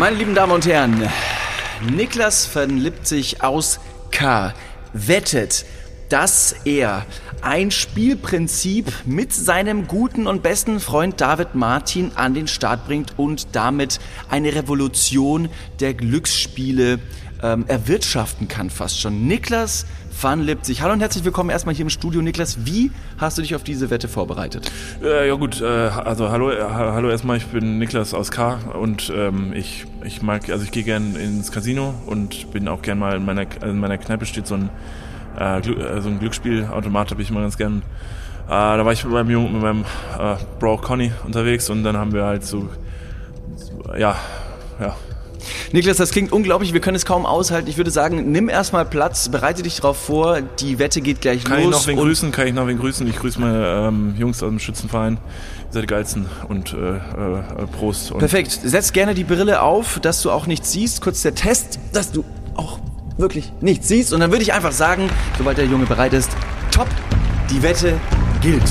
Meine lieben Damen und Herren, Niklas van Lipzig aus K. wettet, dass er ein Spielprinzip mit seinem guten und besten Freund David Martin an den Start bringt und damit eine Revolution der Glücksspiele ähm, erwirtschaften kann fast schon. Niklas van Lipzig. Hallo und herzlich willkommen erstmal hier im Studio. Niklas, wie hast du dich auf diese Wette vorbereitet? Äh, ja gut, äh, also hallo, äh, hallo erstmal, ich bin Niklas aus K und ähm, ich, ich mag, also ich gehe gern ins Casino und bin auch gern mal in meiner, in meiner Kneipe steht so ein, äh, äh so ein Glücksspielautomat, habe ich immer ganz gern. Äh, da war ich mit meinem Jungen, mit meinem äh, Bro Conny unterwegs und dann haben wir halt so, ja, ja, Niklas, das klingt unglaublich, wir können es kaum aushalten. Ich würde sagen, nimm erstmal Platz, bereite dich darauf vor, die Wette geht gleich kann los. Kann ich noch wen grüßen? Kann ich noch wen grüßen? Ich grüße meine ähm, Jungs aus dem Schützenverein. Ihr seid die geilsten und äh, äh, Prost. Und Perfekt. Setz gerne die Brille auf, dass du auch nichts siehst. Kurz der Test, dass du auch wirklich nichts siehst. Und dann würde ich einfach sagen, sobald der Junge bereit ist, top, die Wette gilt.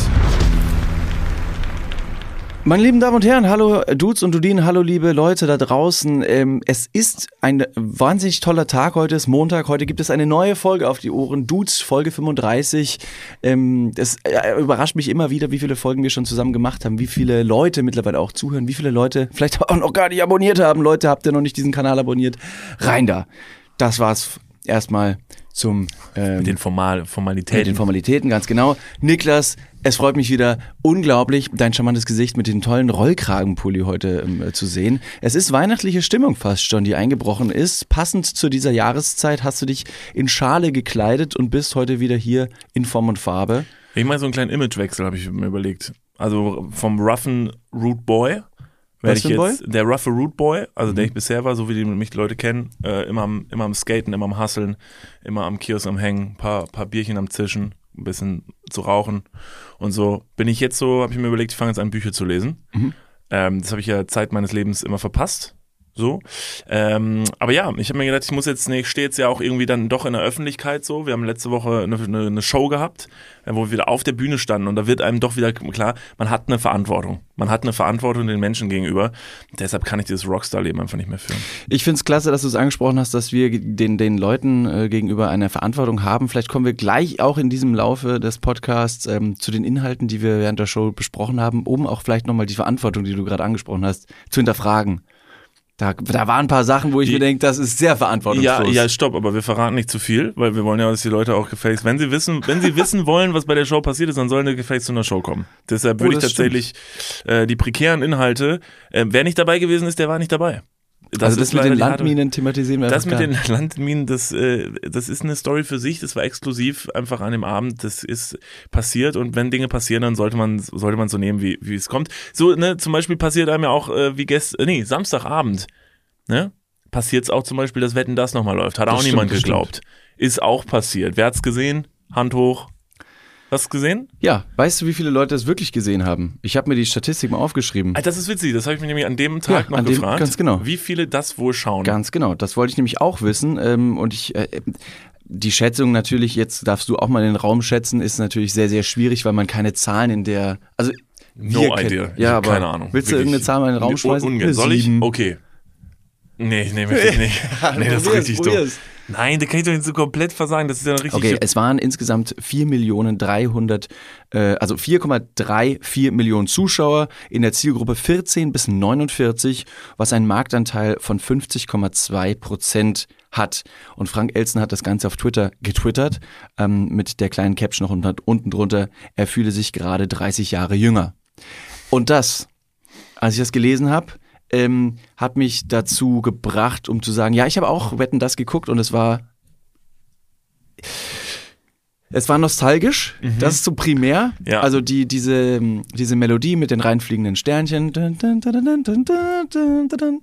Meine lieben Damen und Herren, hallo Dudes und Dudinen, hallo liebe Leute da draußen. Ähm, es ist ein wahnsinnig toller Tag heute, ist Montag. Heute gibt es eine neue Folge auf die Ohren. Dudes, Folge 35. Ähm, es äh, überrascht mich immer wieder, wie viele Folgen wir schon zusammen gemacht haben, wie viele Leute mittlerweile auch zuhören, wie viele Leute vielleicht auch noch gar nicht abonniert haben. Leute, habt ihr noch nicht diesen Kanal abonniert? Rein da. Das war's erstmal zum ähm, mit den Formal Formalitäten. Mit den Formalitäten, ganz genau. Niklas, es freut mich wieder unglaublich, dein charmantes Gesicht mit dem tollen Rollkragenpulli heute ähm, zu sehen. Es ist weihnachtliche Stimmung fast schon, die eingebrochen ist. Passend zu dieser Jahreszeit hast du dich in Schale gekleidet und bist heute wieder hier in Form und Farbe. Ich meine, so einen kleinen Imagewechsel habe ich mir überlegt. Also vom roughen Root Boy werde ich jetzt Boy? der roughe Root Boy, also mhm. der ich bisher war, so wie die mich die Leute kennen, äh, immer am immer am Skaten, immer am Hustlen, immer am Kiosk am Hängen, paar paar Bierchen am Zischen, ein bisschen zu rauchen und so. Bin ich jetzt so, habe ich mir überlegt, ich fange jetzt an Bücher zu lesen. Mhm. Ähm, das habe ich ja Zeit meines Lebens immer verpasst. So. Ähm, aber ja, ich habe mir gedacht, ich muss jetzt, nee, ich stehe jetzt ja auch irgendwie dann doch in der Öffentlichkeit so. Wir haben letzte Woche eine, eine, eine Show gehabt, äh, wo wir wieder auf der Bühne standen und da wird einem doch wieder klar, man hat eine Verantwortung. Man hat eine Verantwortung den Menschen gegenüber. Deshalb kann ich dieses Rockstar-Leben einfach nicht mehr führen. Ich finde es klasse, dass du es angesprochen hast, dass wir den, den Leuten äh, gegenüber eine Verantwortung haben. Vielleicht kommen wir gleich auch in diesem Laufe des Podcasts ähm, zu den Inhalten, die wir während der Show besprochen haben, um auch vielleicht nochmal die Verantwortung, die du gerade angesprochen hast, zu hinterfragen. Da, da waren ein paar Sachen, wo ich die, mir denke, das ist sehr verantwortungslos. Ja, ja, stopp, aber wir verraten nicht zu viel, weil wir wollen ja, dass die Leute auch gefälligst, wenn sie wissen, wenn sie wissen wollen, was bei der Show passiert ist, dann sollen die gefälligst zu einer Show kommen. Deshalb würde oh, ich tatsächlich äh, die prekären Inhalte, äh, wer nicht dabei gewesen ist, der war nicht dabei. Das also das mit den Landminen thematisieren wir Das mit den Landminen, das, äh, das ist eine Story für sich, das war exklusiv einfach an dem Abend, das ist passiert und wenn Dinge passieren, dann sollte man sollte man so nehmen, wie, wie es kommt. So, ne, zum Beispiel passiert einem ja auch äh, wie gestern, nee, Samstagabend, ne, passiert es auch zum Beispiel, dass Wetten das nochmal läuft. Hat das auch stimmt, niemand geglaubt. Ist auch passiert. Wer hat's gesehen? Hand hoch. Hast du gesehen? Ja, weißt du, wie viele Leute das wirklich gesehen haben? Ich habe mir die Statistik mal aufgeschrieben. Das ist witzig, das habe ich mir nämlich an dem Tag ja, noch an dem, gefragt. Ganz genau. Wie viele das wohl schauen? Ganz genau, das wollte ich nämlich auch wissen. Ähm, und ich, äh, die Schätzung natürlich, jetzt darfst du auch mal den Raum schätzen, ist natürlich sehr, sehr schwierig, weil man keine Zahlen in der. Also, no idea. Ja, aber keine Ahnung. Willst du irgendeine Zahl mal in den Raum schmeißen? Soll ich? Okay. Nee, nee, möchte ich nicht. nee, das ist richtig dumm. Nein, da kann ich doch nicht so komplett versagen. Das ist ja richtig. Okay, es waren insgesamt 4 Millionen 300, äh, also 4,34 Millionen Zuschauer in der Zielgruppe 14 bis 49, was einen Marktanteil von 50,2 Prozent hat. Und Frank Elsen hat das Ganze auf Twitter getwittert ähm, mit der kleinen Caption noch unten, unten drunter. Er fühle sich gerade 30 Jahre jünger. Und das, als ich das gelesen habe, ähm, hat mich dazu gebracht, um zu sagen, ja, ich habe auch Wetten das geguckt und es war es war nostalgisch, mhm. das ist so primär. Ja. Also die, diese, diese Melodie mit den reinfliegenden Sternchen.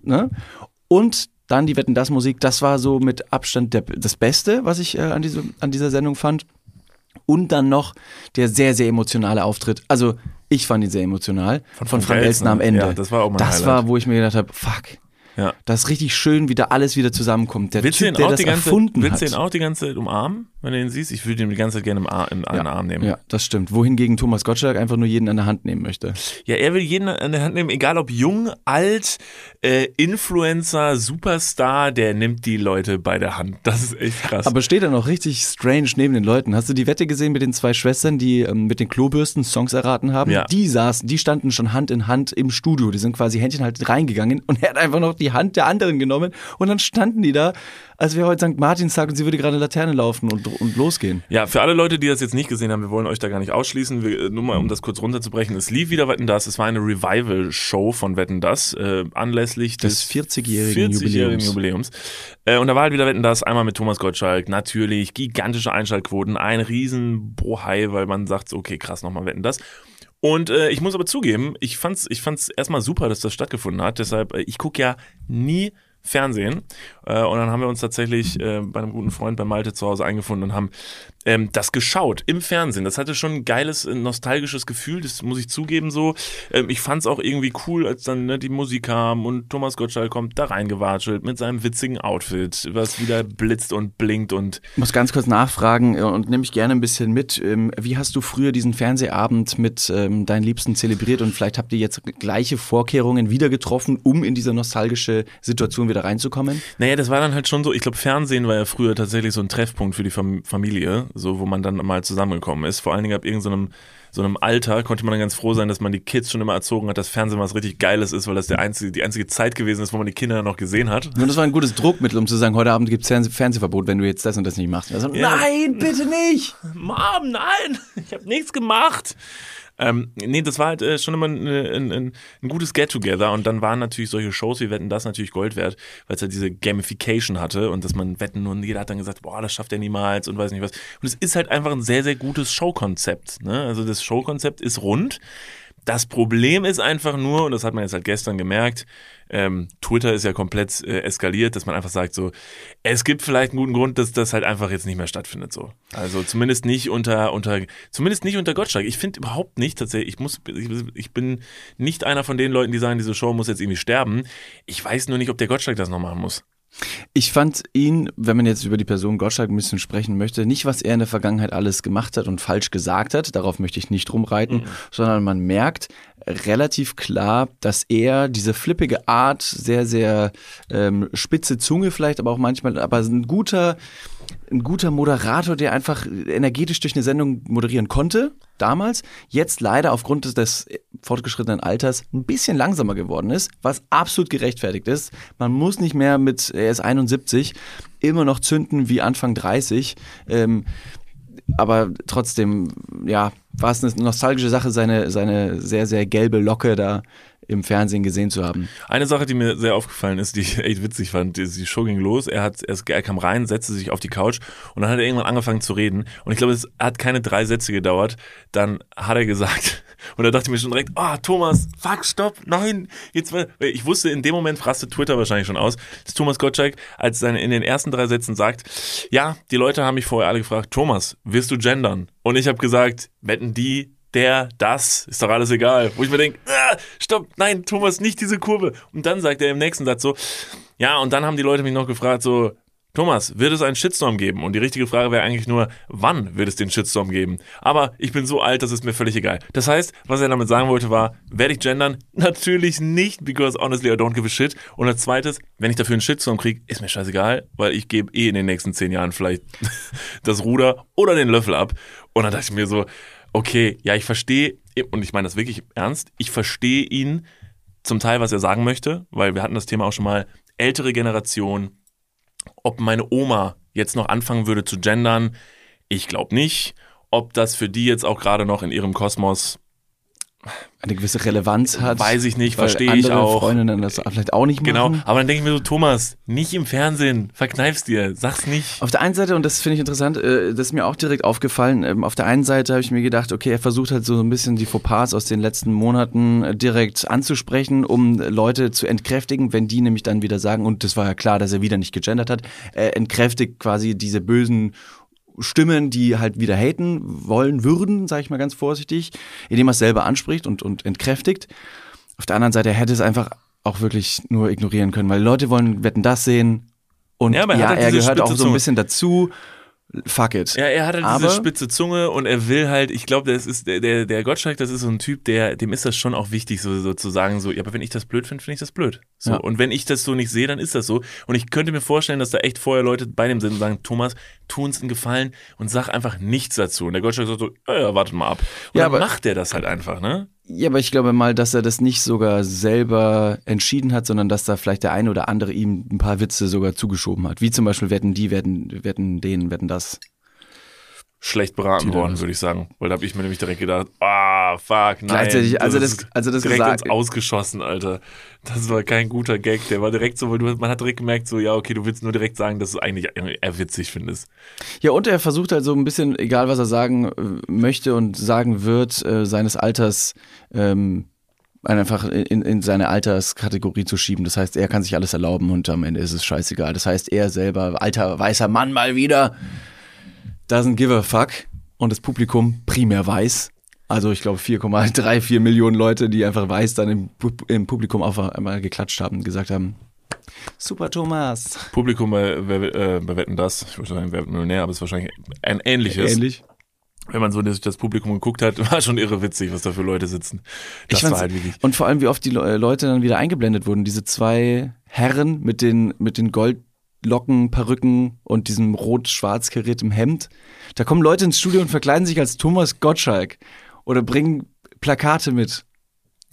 Ne? Und dann die Wetten das Musik, das war so mit Abstand der, das Beste, was ich äh, an, diese, an dieser Sendung fand. Und dann noch der sehr, sehr emotionale Auftritt. Also ich fand ihn sehr emotional. Von, von Frank Elstner am Ende. Ja, das war auch mein Das Highlight. war, wo ich mir gedacht habe, fuck, Ja. Das ist richtig schön, wie da alles wieder zusammenkommt. Der willst Typ, der das ganze, erfunden willst hat. Willst du ihn auch die ganze Zeit umarmen, wenn du ihn siehst? Ich würde ihn die ganze Zeit gerne im Ar in einen ja. Arm nehmen. Ja, das stimmt. Wohingegen Thomas Gottschalk einfach nur jeden an der Hand nehmen möchte. Ja, er will jeden an der Hand nehmen, egal ob jung, alt, äh, Influencer, Superstar, der nimmt die Leute bei der Hand. Das ist echt krass. Aber steht er noch richtig strange neben den Leuten. Hast du die Wette gesehen mit den zwei Schwestern, die ähm, mit den Klobürsten Songs erraten haben? Ja. Die saßen, die standen schon Hand in Hand im Studio. Die sind quasi Händchen halt reingegangen und er hat einfach noch die Hand der anderen genommen und dann standen die da, als wäre heute St. Martinstag und sie würde gerade Laterne laufen und, und losgehen. Ja, für alle Leute, die das jetzt nicht gesehen haben, wir wollen euch da gar nicht ausschließen. Wir, nur mal, um das kurz runterzubrechen. Es lief wieder Wetten Das. Es war eine Revival-Show von Wetten Das, äh, anlässlich des, des 40-jährigen 40 Jubiläums. Jubiläums. Äh, und da war halt wieder Wetten Das, einmal mit Thomas Gottschalk. Natürlich, gigantische Einschaltquoten, ein riesen Bohai, weil man sagt, okay, krass, nochmal Wetten Das. Und äh, ich muss aber zugeben, ich fand's, ich fand's erstmal super, dass das stattgefunden hat. Deshalb, äh, ich gucke ja nie Fernsehen. Äh, und dann haben wir uns tatsächlich äh, bei einem guten Freund bei Malte zu Hause eingefunden und haben ähm, das geschaut im Fernsehen. Das hatte schon ein geiles, äh, nostalgisches Gefühl, das muss ich zugeben so. Ähm, ich fand es auch irgendwie cool, als dann ne, die Musik kam und Thomas Gottschalk kommt da reingewatschelt mit seinem witzigen Outfit, was wieder blitzt und blinkt und. Ich muss ganz kurz nachfragen äh, und nehme ich gerne ein bisschen mit. Ähm, wie hast du früher diesen Fernsehabend mit ähm, deinen Liebsten zelebriert und vielleicht habt ihr jetzt gleiche Vorkehrungen wieder getroffen, um in diese nostalgische Situation wieder reinzukommen? Naja, das war dann halt schon so, ich glaube, Fernsehen war ja früher tatsächlich so ein Treffpunkt für die Familie so wo man dann mal zusammengekommen ist. Vor allen Dingen ab irgendeinem so einem Alter konnte man dann ganz froh sein, dass man die Kids schon immer erzogen hat, dass Fernsehen was richtig Geiles ist, weil das der einzige, die einzige Zeit gewesen ist, wo man die Kinder noch gesehen hat. Und das war ein gutes Druckmittel, um zu sagen, heute Abend gibt es Fernseh Fernsehverbot, wenn du jetzt das und das nicht machst. Also, ja. Nein, bitte nicht! Mom, nein! Ich habe nichts gemacht! Ähm, nee, das war halt äh, schon immer ein, ein, ein, gutes Get-Together und dann waren natürlich solche Shows wie Wetten das natürlich Gold wert, weil es halt diese Gamification hatte und dass man wetten und jeder hat dann gesagt, boah, das schafft er niemals und weiß nicht was. Und es ist halt einfach ein sehr, sehr gutes Showkonzept. Ne? Also das Showkonzept ist rund. Das Problem ist einfach nur, und das hat man jetzt halt gestern gemerkt, ähm, Twitter ist ja komplett äh, eskaliert, dass man einfach sagt so, es gibt vielleicht einen guten Grund, dass das halt einfach jetzt nicht mehr stattfindet so. Also zumindest nicht unter unter zumindest nicht unter Gottschalk. Ich finde überhaupt nicht tatsächlich, ich muss ich, ich, bin nicht einer von den Leuten, die sagen, diese Show muss jetzt irgendwie sterben. Ich weiß nur nicht, ob der Gottschalk das noch machen muss. Ich fand ihn, wenn man jetzt über die Person Gottschalk ein bisschen sprechen möchte, nicht, was er in der Vergangenheit alles gemacht hat und falsch gesagt hat, darauf möchte ich nicht rumreiten, mhm. sondern man merkt, relativ klar, dass er diese flippige Art, sehr, sehr ähm, spitze Zunge vielleicht, aber auch manchmal, aber ein guter, ein guter Moderator, der einfach energetisch durch eine Sendung moderieren konnte, damals, jetzt leider aufgrund des, des fortgeschrittenen Alters ein bisschen langsamer geworden ist, was absolut gerechtfertigt ist. Man muss nicht mehr mit, er ist 71, immer noch zünden wie Anfang 30. Ähm, aber trotzdem, ja, war es eine nostalgische Sache, seine, seine sehr, sehr gelbe Locke da im Fernsehen gesehen zu haben. Eine Sache, die mir sehr aufgefallen ist, die ich echt witzig fand, die, die Show ging los, er, hat, er kam rein, setzte sich auf die Couch und dann hat er irgendwann angefangen zu reden. Und ich glaube, es hat keine drei Sätze gedauert, dann hat er gesagt, und da dachte ich mir schon direkt, oh, Thomas, fuck, stopp, nein, jetzt, ich wusste, in dem Moment rastet Twitter wahrscheinlich schon aus, dass Thomas Gottschalk als seine, in den ersten drei Sätzen sagt, ja, die Leute haben mich vorher alle gefragt, Thomas, wirst du gendern? Und ich habe gesagt, wetten die, der, das, ist doch alles egal. Wo ich mir denke, ah, stopp, nein, Thomas, nicht diese Kurve. Und dann sagt er im nächsten Satz so, ja, und dann haben die Leute mich noch gefragt, so, Thomas, wird es einen Shitstorm geben? Und die richtige Frage wäre eigentlich nur, wann wird es den Shitstorm geben? Aber ich bin so alt, das ist mir völlig egal. Das heißt, was er damit sagen wollte war, werde ich gendern? Natürlich nicht, because honestly I don't give a shit. Und als zweites, wenn ich dafür einen Shitstorm kriege, ist mir scheißegal, weil ich gebe eh in den nächsten zehn Jahren vielleicht das Ruder oder den Löffel ab. Und dann dachte ich mir so, okay, ja, ich verstehe, und ich meine das wirklich ernst, ich verstehe ihn zum Teil, was er sagen möchte, weil wir hatten das Thema auch schon mal, ältere Generation, ob meine Oma jetzt noch anfangen würde zu gendern, ich glaube nicht. Ob das für die jetzt auch gerade noch in ihrem Kosmos eine gewisse Relevanz hat. Weiß ich nicht, verstehe ich auch. Freundinnen das vielleicht auch nicht genau. machen. Genau, aber dann denke ich mir so, Thomas, nicht im Fernsehen, verkneif's dir, sag's nicht. Auf der einen Seite, und das finde ich interessant, äh, das ist mir auch direkt aufgefallen, ähm, auf der einen Seite habe ich mir gedacht, okay, er versucht halt so ein bisschen die Fauxpas aus den letzten Monaten äh, direkt anzusprechen, um Leute zu entkräftigen, wenn die nämlich dann wieder sagen, und das war ja klar, dass er wieder nicht gegendert hat, er entkräftigt quasi diese bösen Stimmen, die halt wieder haten wollen würden, sage ich mal ganz vorsichtig, indem er es selber anspricht und, und entkräftigt. Auf der anderen Seite hätte es einfach auch wirklich nur ignorieren können, weil Leute wollen Wetten das sehen und ja, ja er, er gehört auch so ein bisschen dazu fuck it. Ja, er hat halt Aber, diese spitze Zunge und er will halt, ich glaube, das ist der, der, der Gottschalk, das ist so ein Typ, der, dem ist das schon auch wichtig, so, so zu sagen, so, ja, aber wenn ich das blöd finde, finde ich das blöd. So. Ja. Und wenn ich das so nicht sehe, dann ist das so. Und ich könnte mir vorstellen, dass da echt vorher Leute bei dem sind und sagen, Thomas, tu uns einen Gefallen und sag einfach nichts dazu. Und der Gottschalk sagt so, ja, ja, wartet mal ab. Und ja, dann aber, macht der das halt einfach, ne? Ja, aber ich glaube mal, dass er das nicht sogar selber entschieden hat, sondern dass da vielleicht der eine oder andere ihm ein paar Witze sogar zugeschoben hat. Wie zum Beispiel, wetten die, wetten, wetten den, wetten das schlecht beraten worden, würde ich sagen. Weil da habe ich mir nämlich direkt gedacht, ah, fuck, nein. Gleichzeitig, also das, also das direkt gesagt, ins Ausgeschossen, Alter. Das war kein guter Gag. Der war direkt so, weil du, man hat direkt gemerkt, so, ja, okay, du willst nur direkt sagen, dass du eigentlich eher witzig findest. Ja, und er versucht halt so ein bisschen, egal was er sagen äh, möchte und sagen wird, äh, seines Alters, ähm, einfach in, in seine Alterskategorie zu schieben. Das heißt, er kann sich alles erlauben und am Ende ist es scheißegal. Das heißt, er selber, alter weißer Mann mal wieder, doesn't give a fuck und das Publikum primär weiß. Also ich glaube 4,34 Millionen Leute, die einfach weiß dann im, im Publikum auf einmal geklatscht haben und gesagt haben, Super Thomas. Publikum bei, bei, äh, bei Wetten das, ich würde sagen, wer wird Millionär, aber es ist wahrscheinlich ein ähnliches. Ähnlich. Wenn man so durch das Publikum geguckt hat, war schon irre witzig, was da für Leute sitzen. Das war halt wirklich. Und vor allem, wie oft die Leute dann wieder eingeblendet wurden. Diese zwei Herren mit den, mit den Gold, Locken, Perücken und diesem rot-schwarz kariertem Hemd. Da kommen Leute ins Studio und verkleiden sich als Thomas Gottschalk oder bringen Plakate mit.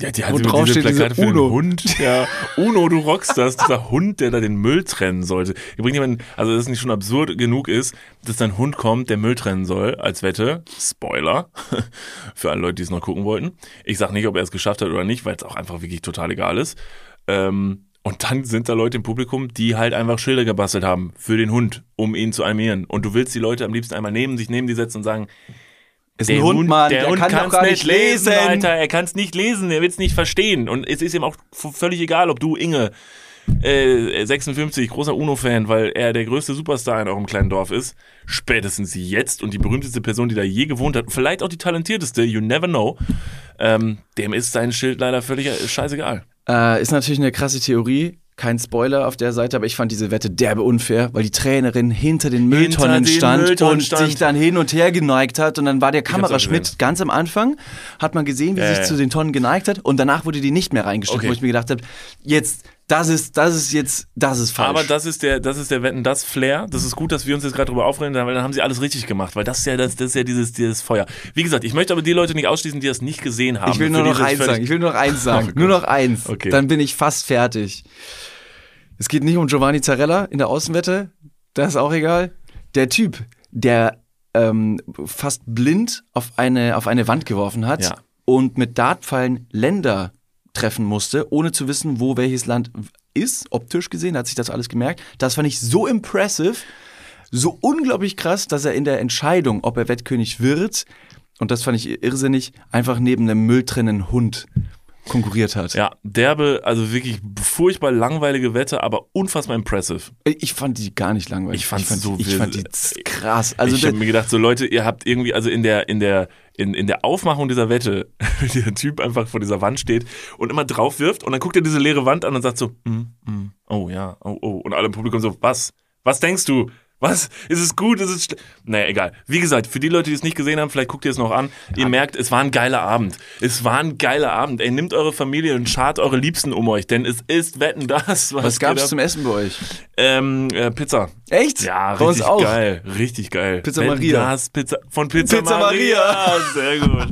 Ja, die hat drauf diese Plakate für Uno. den Hund. Ja, Uno, du rockst das. Dieser Hund, der da den Müll trennen sollte. Wir bringen jemanden, also dass es nicht schon absurd genug ist, dass ein Hund kommt, der Müll trennen soll, als Wette. Spoiler. für alle Leute, die es noch gucken wollten. Ich sag nicht, ob er es geschafft hat oder nicht, weil es auch einfach wirklich total egal ist. Ähm, und dann sind da Leute im Publikum, die halt einfach Schilder gebastelt haben für den Hund, um ihn zu animieren. Und du willst die Leute am liebsten einmal neben sich neben die setzen und sagen, ist ein Hund, Hund, Mann, der, der Hund kann gar nicht lesen, lesen, Alter. Er kann es nicht lesen, er will es nicht verstehen. Und es ist ihm auch völlig egal, ob du Inge äh, 56, großer UNO-Fan, weil er der größte Superstar in eurem kleinen Dorf ist. Spätestens jetzt und die berühmteste Person, die da je gewohnt hat, vielleicht auch die talentierteste, you never know, ähm, dem ist sein Schild leider völlig äh, scheißegal. Äh, ist natürlich eine krasse Theorie. Kein Spoiler auf der Seite, aber ich fand diese Wette derbe unfair, weil die Trainerin hinter den Mülltonnen hinter stand Mülltonnen und stand. sich dann hin und her geneigt hat und dann war der Kameraschmidt ganz am Anfang, hat man gesehen, wie äh. sich zu den Tonnen geneigt hat und danach wurde die nicht mehr reingestellt, okay. wo ich mir gedacht habe, jetzt das ist, das ist jetzt, das ist falsch. Aber das ist der, das ist der Wetten, das Flair. Das ist gut, dass wir uns jetzt gerade darüber aufregen, weil dann haben sie alles richtig gemacht, weil das ist ja, das, das ist ja dieses, dieses Feuer. Wie gesagt, ich möchte aber die Leute nicht ausschließen, die das nicht gesehen haben. Ich will nur noch eins sagen. Ich will nur noch eins sagen. Nur noch eins. Okay. Dann bin ich fast fertig. Es geht nicht um Giovanni Zarella in der Außenwette. Das ist auch egal. Der Typ, der ähm, fast blind auf eine, auf eine Wand geworfen hat ja. und mit Dartpfeilen Länder treffen musste, ohne zu wissen, wo welches Land ist, optisch gesehen, hat sich das alles gemerkt. Das fand ich so impressive, so unglaublich krass, dass er in der Entscheidung, ob er Wettkönig wird, und das fand ich irrsinnig, einfach neben einem mülltrennenden Hund konkurriert hat. Ja, derbe, also wirklich furchtbar langweilige Wette, aber unfassbar impressive. Ich fand die gar nicht langweilig. Ich fand, ich fand so ich fand die krass. Also ich habe mir gedacht, so Leute, ihr habt irgendwie, also in der, in der, in, in der Aufmachung dieser Wette, wie der Typ einfach vor dieser Wand steht und immer drauf wirft und dann guckt er diese leere Wand an und sagt so, mm, mm, oh ja, oh, oh. Und alle im Publikum so, was? Was denkst du? Was? Ist es gut? Ist es Naja, egal. Wie gesagt, für die Leute, die es nicht gesehen haben, vielleicht guckt ihr es noch an. Ihr merkt, es war ein geiler Abend. Es war ein geiler Abend. Ey, nimmt eure Familie und schart eure Liebsten um euch, denn es ist Wetten das. Was, was gab's zum Essen bei euch? Ähm, äh, Pizza. Echt? Ja, bei richtig geil. Richtig geil. Pizza Wetten Maria. Das, Pizza, von Pizza, Pizza Maria. Maria. Sehr gut.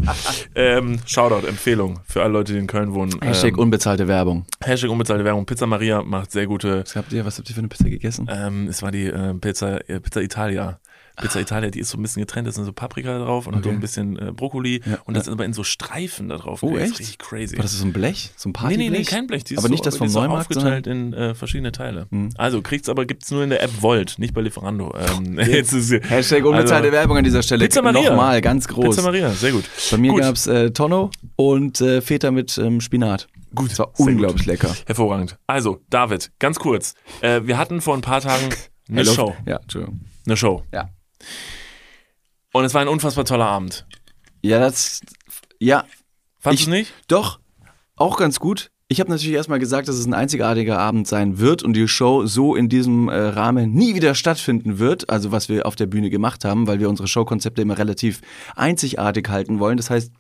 ähm, Shoutout, Empfehlung für alle Leute, die in Köln wohnen. Hashtag ähm, unbezahlte Werbung. Hashtag unbezahlte Werbung. Pizza Maria macht sehr gute. Was habt ihr, was habt ihr für eine Pizza gegessen? Ähm, es war die äh, Pizza, äh, Pizza Italia. Pizza ah. Italia, die ist so ein bisschen getrennt, da sind so Paprika drauf und okay. so ein bisschen äh, Brokkoli ja. und das ist aber in so Streifen da drauf. Oh, echt? richtig crazy. War das so ein Blech? So ein Partyblech? Nee, nee, nee, kein Blech. Die aber nicht so, das vom Neumarkt, so aufgeteilt in äh, verschiedene Teile. Mhm. Also kriegt's aber, gibt's nur in der App Volt, nicht bei Lieferando. Ähm, jetzt ist, Hashtag unbezahlte also, Werbung an dieser Stelle. Pizza Maria. Nochmal, ganz groß. Pizza Maria, sehr gut. Bei mir gut. gab's äh, Tonno und äh, Feta mit ähm, Spinat. Gut. Das war unglaublich gut. lecker. Hervorragend. Also, David, ganz kurz. Äh, wir hatten vor ein paar Tagen eine Show. Ja, Entschuldigung. Eine Show. Ja. Und es war ein unfassbar toller Abend. Ja, das. Ja. Fandest du nicht? Doch. Auch ganz gut. Ich habe natürlich erstmal gesagt, dass es ein einzigartiger Abend sein wird und die Show so in diesem äh, Rahmen nie wieder stattfinden wird, also was wir auf der Bühne gemacht haben, weil wir unsere Showkonzepte immer relativ einzigartig halten wollen. Das heißt,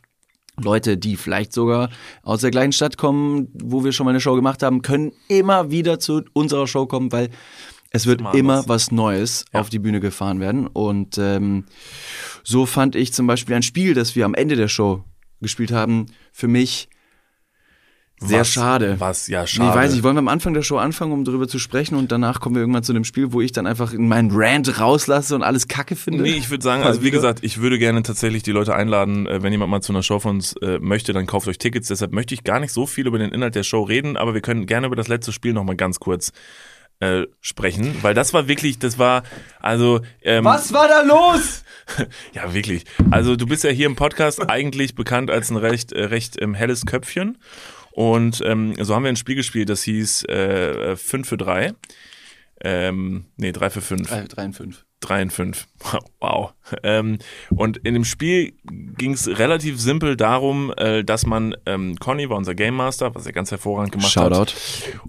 Leute, die vielleicht sogar aus der gleichen Stadt kommen, wo wir schon mal eine Show gemacht haben, können immer wieder zu unserer Show kommen, weil es wird immer was Neues ja. auf die Bühne gefahren werden. Und ähm, so fand ich zum Beispiel ein Spiel, das wir am Ende der Show gespielt haben, für mich sehr was, schade. Was, ja, schade. Nee, weiß ich, wollen wir am Anfang der Show anfangen, um darüber zu sprechen und danach kommen wir irgendwann zu dem Spiel, wo ich dann einfach in meinen Rant rauslasse und alles Kacke finde? Nee, ich würde sagen, also wie gesagt, ich würde gerne tatsächlich die Leute einladen, äh, wenn jemand mal zu einer Show von uns äh, möchte, dann kauft euch Tickets. Deshalb möchte ich gar nicht so viel über den Inhalt der Show reden, aber wir können gerne über das letzte Spiel nochmal ganz kurz äh, sprechen, weil das war wirklich, das war, also. Ähm, Was war da los? ja, wirklich. Also du bist ja hier im Podcast eigentlich bekannt als ein recht, äh, recht ähm, helles Köpfchen. Und ähm, so haben wir ein Spiel gespielt, das hieß äh, 5 für 3. Ähm, nee, 3 für 5. 3 und 5. 3 und 5. Wow. Ähm, und in dem Spiel ging es relativ simpel darum, äh, dass man, ähm, Conny war unser Game Master, was er ganz hervorragend gemacht Shoutout. hat.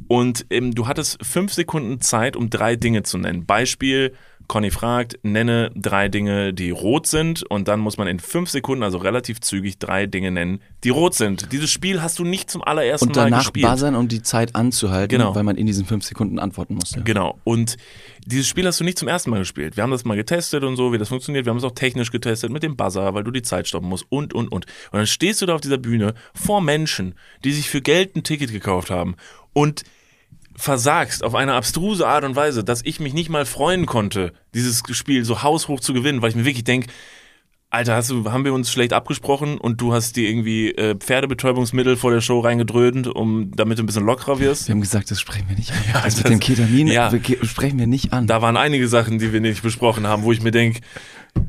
Und ähm, du hattest fünf Sekunden Zeit, um drei Dinge zu nennen. Beispiel, Conny fragt, nenne drei Dinge, die rot sind und dann muss man in fünf Sekunden, also relativ zügig, drei Dinge nennen, die rot sind. Dieses Spiel hast du nicht zum allerersten Mal gespielt. Und danach buzzern, um die Zeit anzuhalten, genau. weil man in diesen fünf Sekunden antworten musste. Genau. Und dieses Spiel hast du nicht zum ersten Mal gespielt. Wir haben das mal getestet und so, wie das funktioniert. Wir haben es auch technisch getestet mit dem Buzzer, weil du die Zeit stoppen musst und, und, und. Und dann stehst du da auf dieser Bühne vor Menschen, die sich für Geld ein Ticket gekauft haben und versagst auf eine abstruse Art und Weise, dass ich mich nicht mal freuen konnte, dieses Spiel so haushoch zu gewinnen, weil ich mir wirklich denke, Alter, hast du, haben wir uns schlecht abgesprochen und du hast dir irgendwie äh, Pferdebetäubungsmittel vor der Show reingedröhnt, um damit du ein bisschen lockerer wirst? Wir haben gesagt, das sprechen wir nicht an. Ja, also das, mit dem Ketamin ja, sprechen wir nicht an. Da waren einige Sachen, die wir nicht besprochen haben, wo ich mir denke,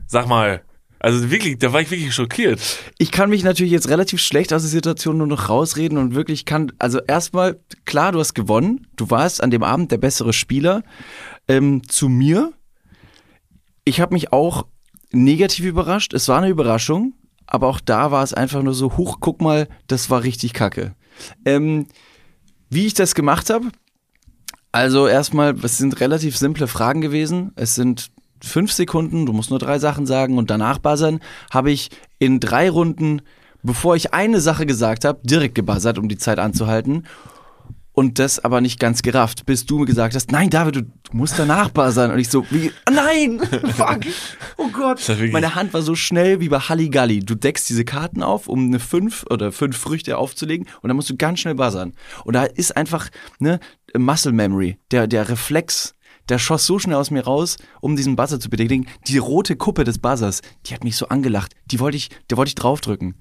sag mal, also wirklich, da war ich wirklich schockiert. Ich kann mich natürlich jetzt relativ schlecht aus der Situation nur noch rausreden und wirklich kann, also erstmal, klar, du hast gewonnen. Du warst an dem Abend der bessere Spieler. Ähm, zu mir. Ich habe mich auch negativ überrascht. Es war eine Überraschung, aber auch da war es einfach nur so, huch, guck mal, das war richtig kacke. Ähm, wie ich das gemacht habe, also erstmal, es sind relativ simple Fragen gewesen. Es sind fünf Sekunden, du musst nur drei Sachen sagen und danach buzzern, habe ich in drei Runden, bevor ich eine Sache gesagt habe, direkt gebuzzert, um die Zeit anzuhalten. Und das aber nicht ganz gerafft, bis du mir gesagt hast, nein, David, du musst danach buzzern. Und ich so, wie, oh nein, fuck, oh Gott. Meine Hand war so schnell wie bei Halligalli. Du deckst diese Karten auf, um eine fünf oder fünf Früchte aufzulegen und dann musst du ganz schnell buzzern. Und da ist einfach, ne, Muscle Memory, der, der Reflex, der schoss so schnell aus mir raus, um diesen Buzzer zu betätigen. Die rote Kuppe des Buzzers, die hat mich so angelacht. Die wollte ich, der wollte ich draufdrücken.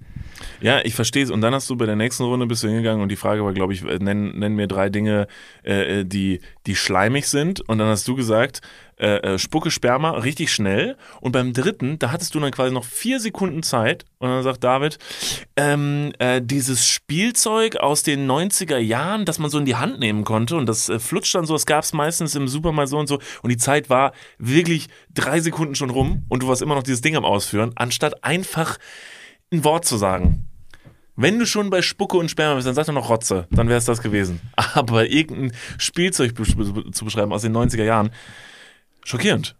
Ja, ich verstehe es. Und dann hast du bei der nächsten Runde bist du hingegangen und die Frage war, glaube ich, nenn, nenn mir drei Dinge, äh, äh, die, die schleimig sind. Und dann hast du gesagt, äh, äh, Spucke Sperma richtig schnell. Und beim dritten, da hattest du dann quasi noch vier Sekunden Zeit. Und dann sagt David, ähm, äh, dieses Spielzeug aus den 90er Jahren, das man so in die Hand nehmen konnte und das äh, flutscht dann so, das gab es meistens im Supermarkt so und so. Und die Zeit war wirklich drei Sekunden schon rum und du warst immer noch dieses Ding am Ausführen, anstatt einfach ein Wort zu sagen. Wenn du schon bei Spucke und Sperma bist, dann sag doch noch Rotze, dann wäre es das gewesen. Aber irgendein Spielzeug zu beschreiben aus den 90er Jahren, schockierend.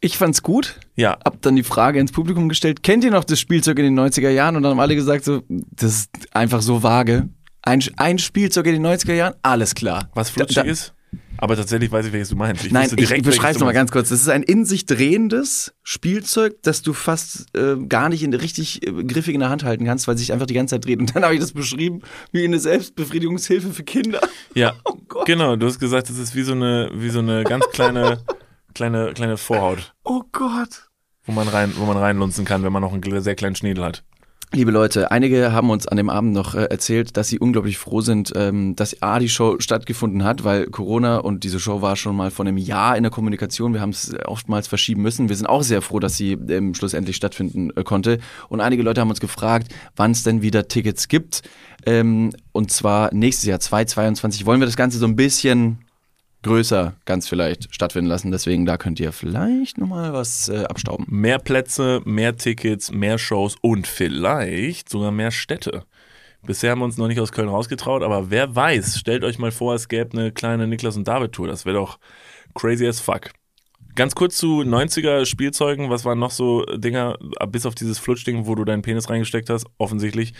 Ich fand's gut. Ja. Hab dann die Frage ins Publikum gestellt, kennt ihr noch das Spielzeug in den 90er Jahren? Und dann haben alle gesagt so, das ist einfach so vage. Ein, ein Spielzeug in den 90er Jahren, alles klar. Was flutschig da, da, ist? Aber tatsächlich weiß ich, welches du meinst. Ich Nein, direkt, ich beschreibe es nochmal ganz kurz. Das ist ein in sich drehendes Spielzeug, das du fast äh, gar nicht in, richtig äh, griffig in der Hand halten kannst, weil sich einfach die ganze Zeit dreht. Und dann habe ich das beschrieben wie eine Selbstbefriedigungshilfe für Kinder. Ja, oh genau. Du hast gesagt, das ist wie so eine, wie so eine ganz kleine, kleine, kleine Vorhaut. Oh Gott. Wo man rein, wo man reinlunzen kann, wenn man noch einen sehr kleinen Schniedel hat. Liebe Leute, einige haben uns an dem Abend noch äh, erzählt, dass sie unglaublich froh sind, ähm, dass A, die Show stattgefunden hat, weil Corona und diese Show war schon mal vor einem Jahr in der Kommunikation. Wir haben es oftmals verschieben müssen. Wir sind auch sehr froh, dass sie ähm, schlussendlich stattfinden äh, konnte. Und einige Leute haben uns gefragt, wann es denn wieder Tickets gibt. Ähm, und zwar nächstes Jahr, 2022, wollen wir das Ganze so ein bisschen größer ganz vielleicht stattfinden lassen. Deswegen da könnt ihr vielleicht nochmal was äh, abstauben. Mehr Plätze, mehr Tickets, mehr Shows und vielleicht sogar mehr Städte. Bisher haben wir uns noch nicht aus Köln rausgetraut, aber wer weiß, stellt euch mal vor, es gäbe eine kleine Niklas und David Tour. Das wäre doch crazy as fuck. Ganz kurz zu 90er Spielzeugen. Was waren noch so Dinger, bis auf dieses Flutschding, wo du deinen Penis reingesteckt hast, offensichtlich?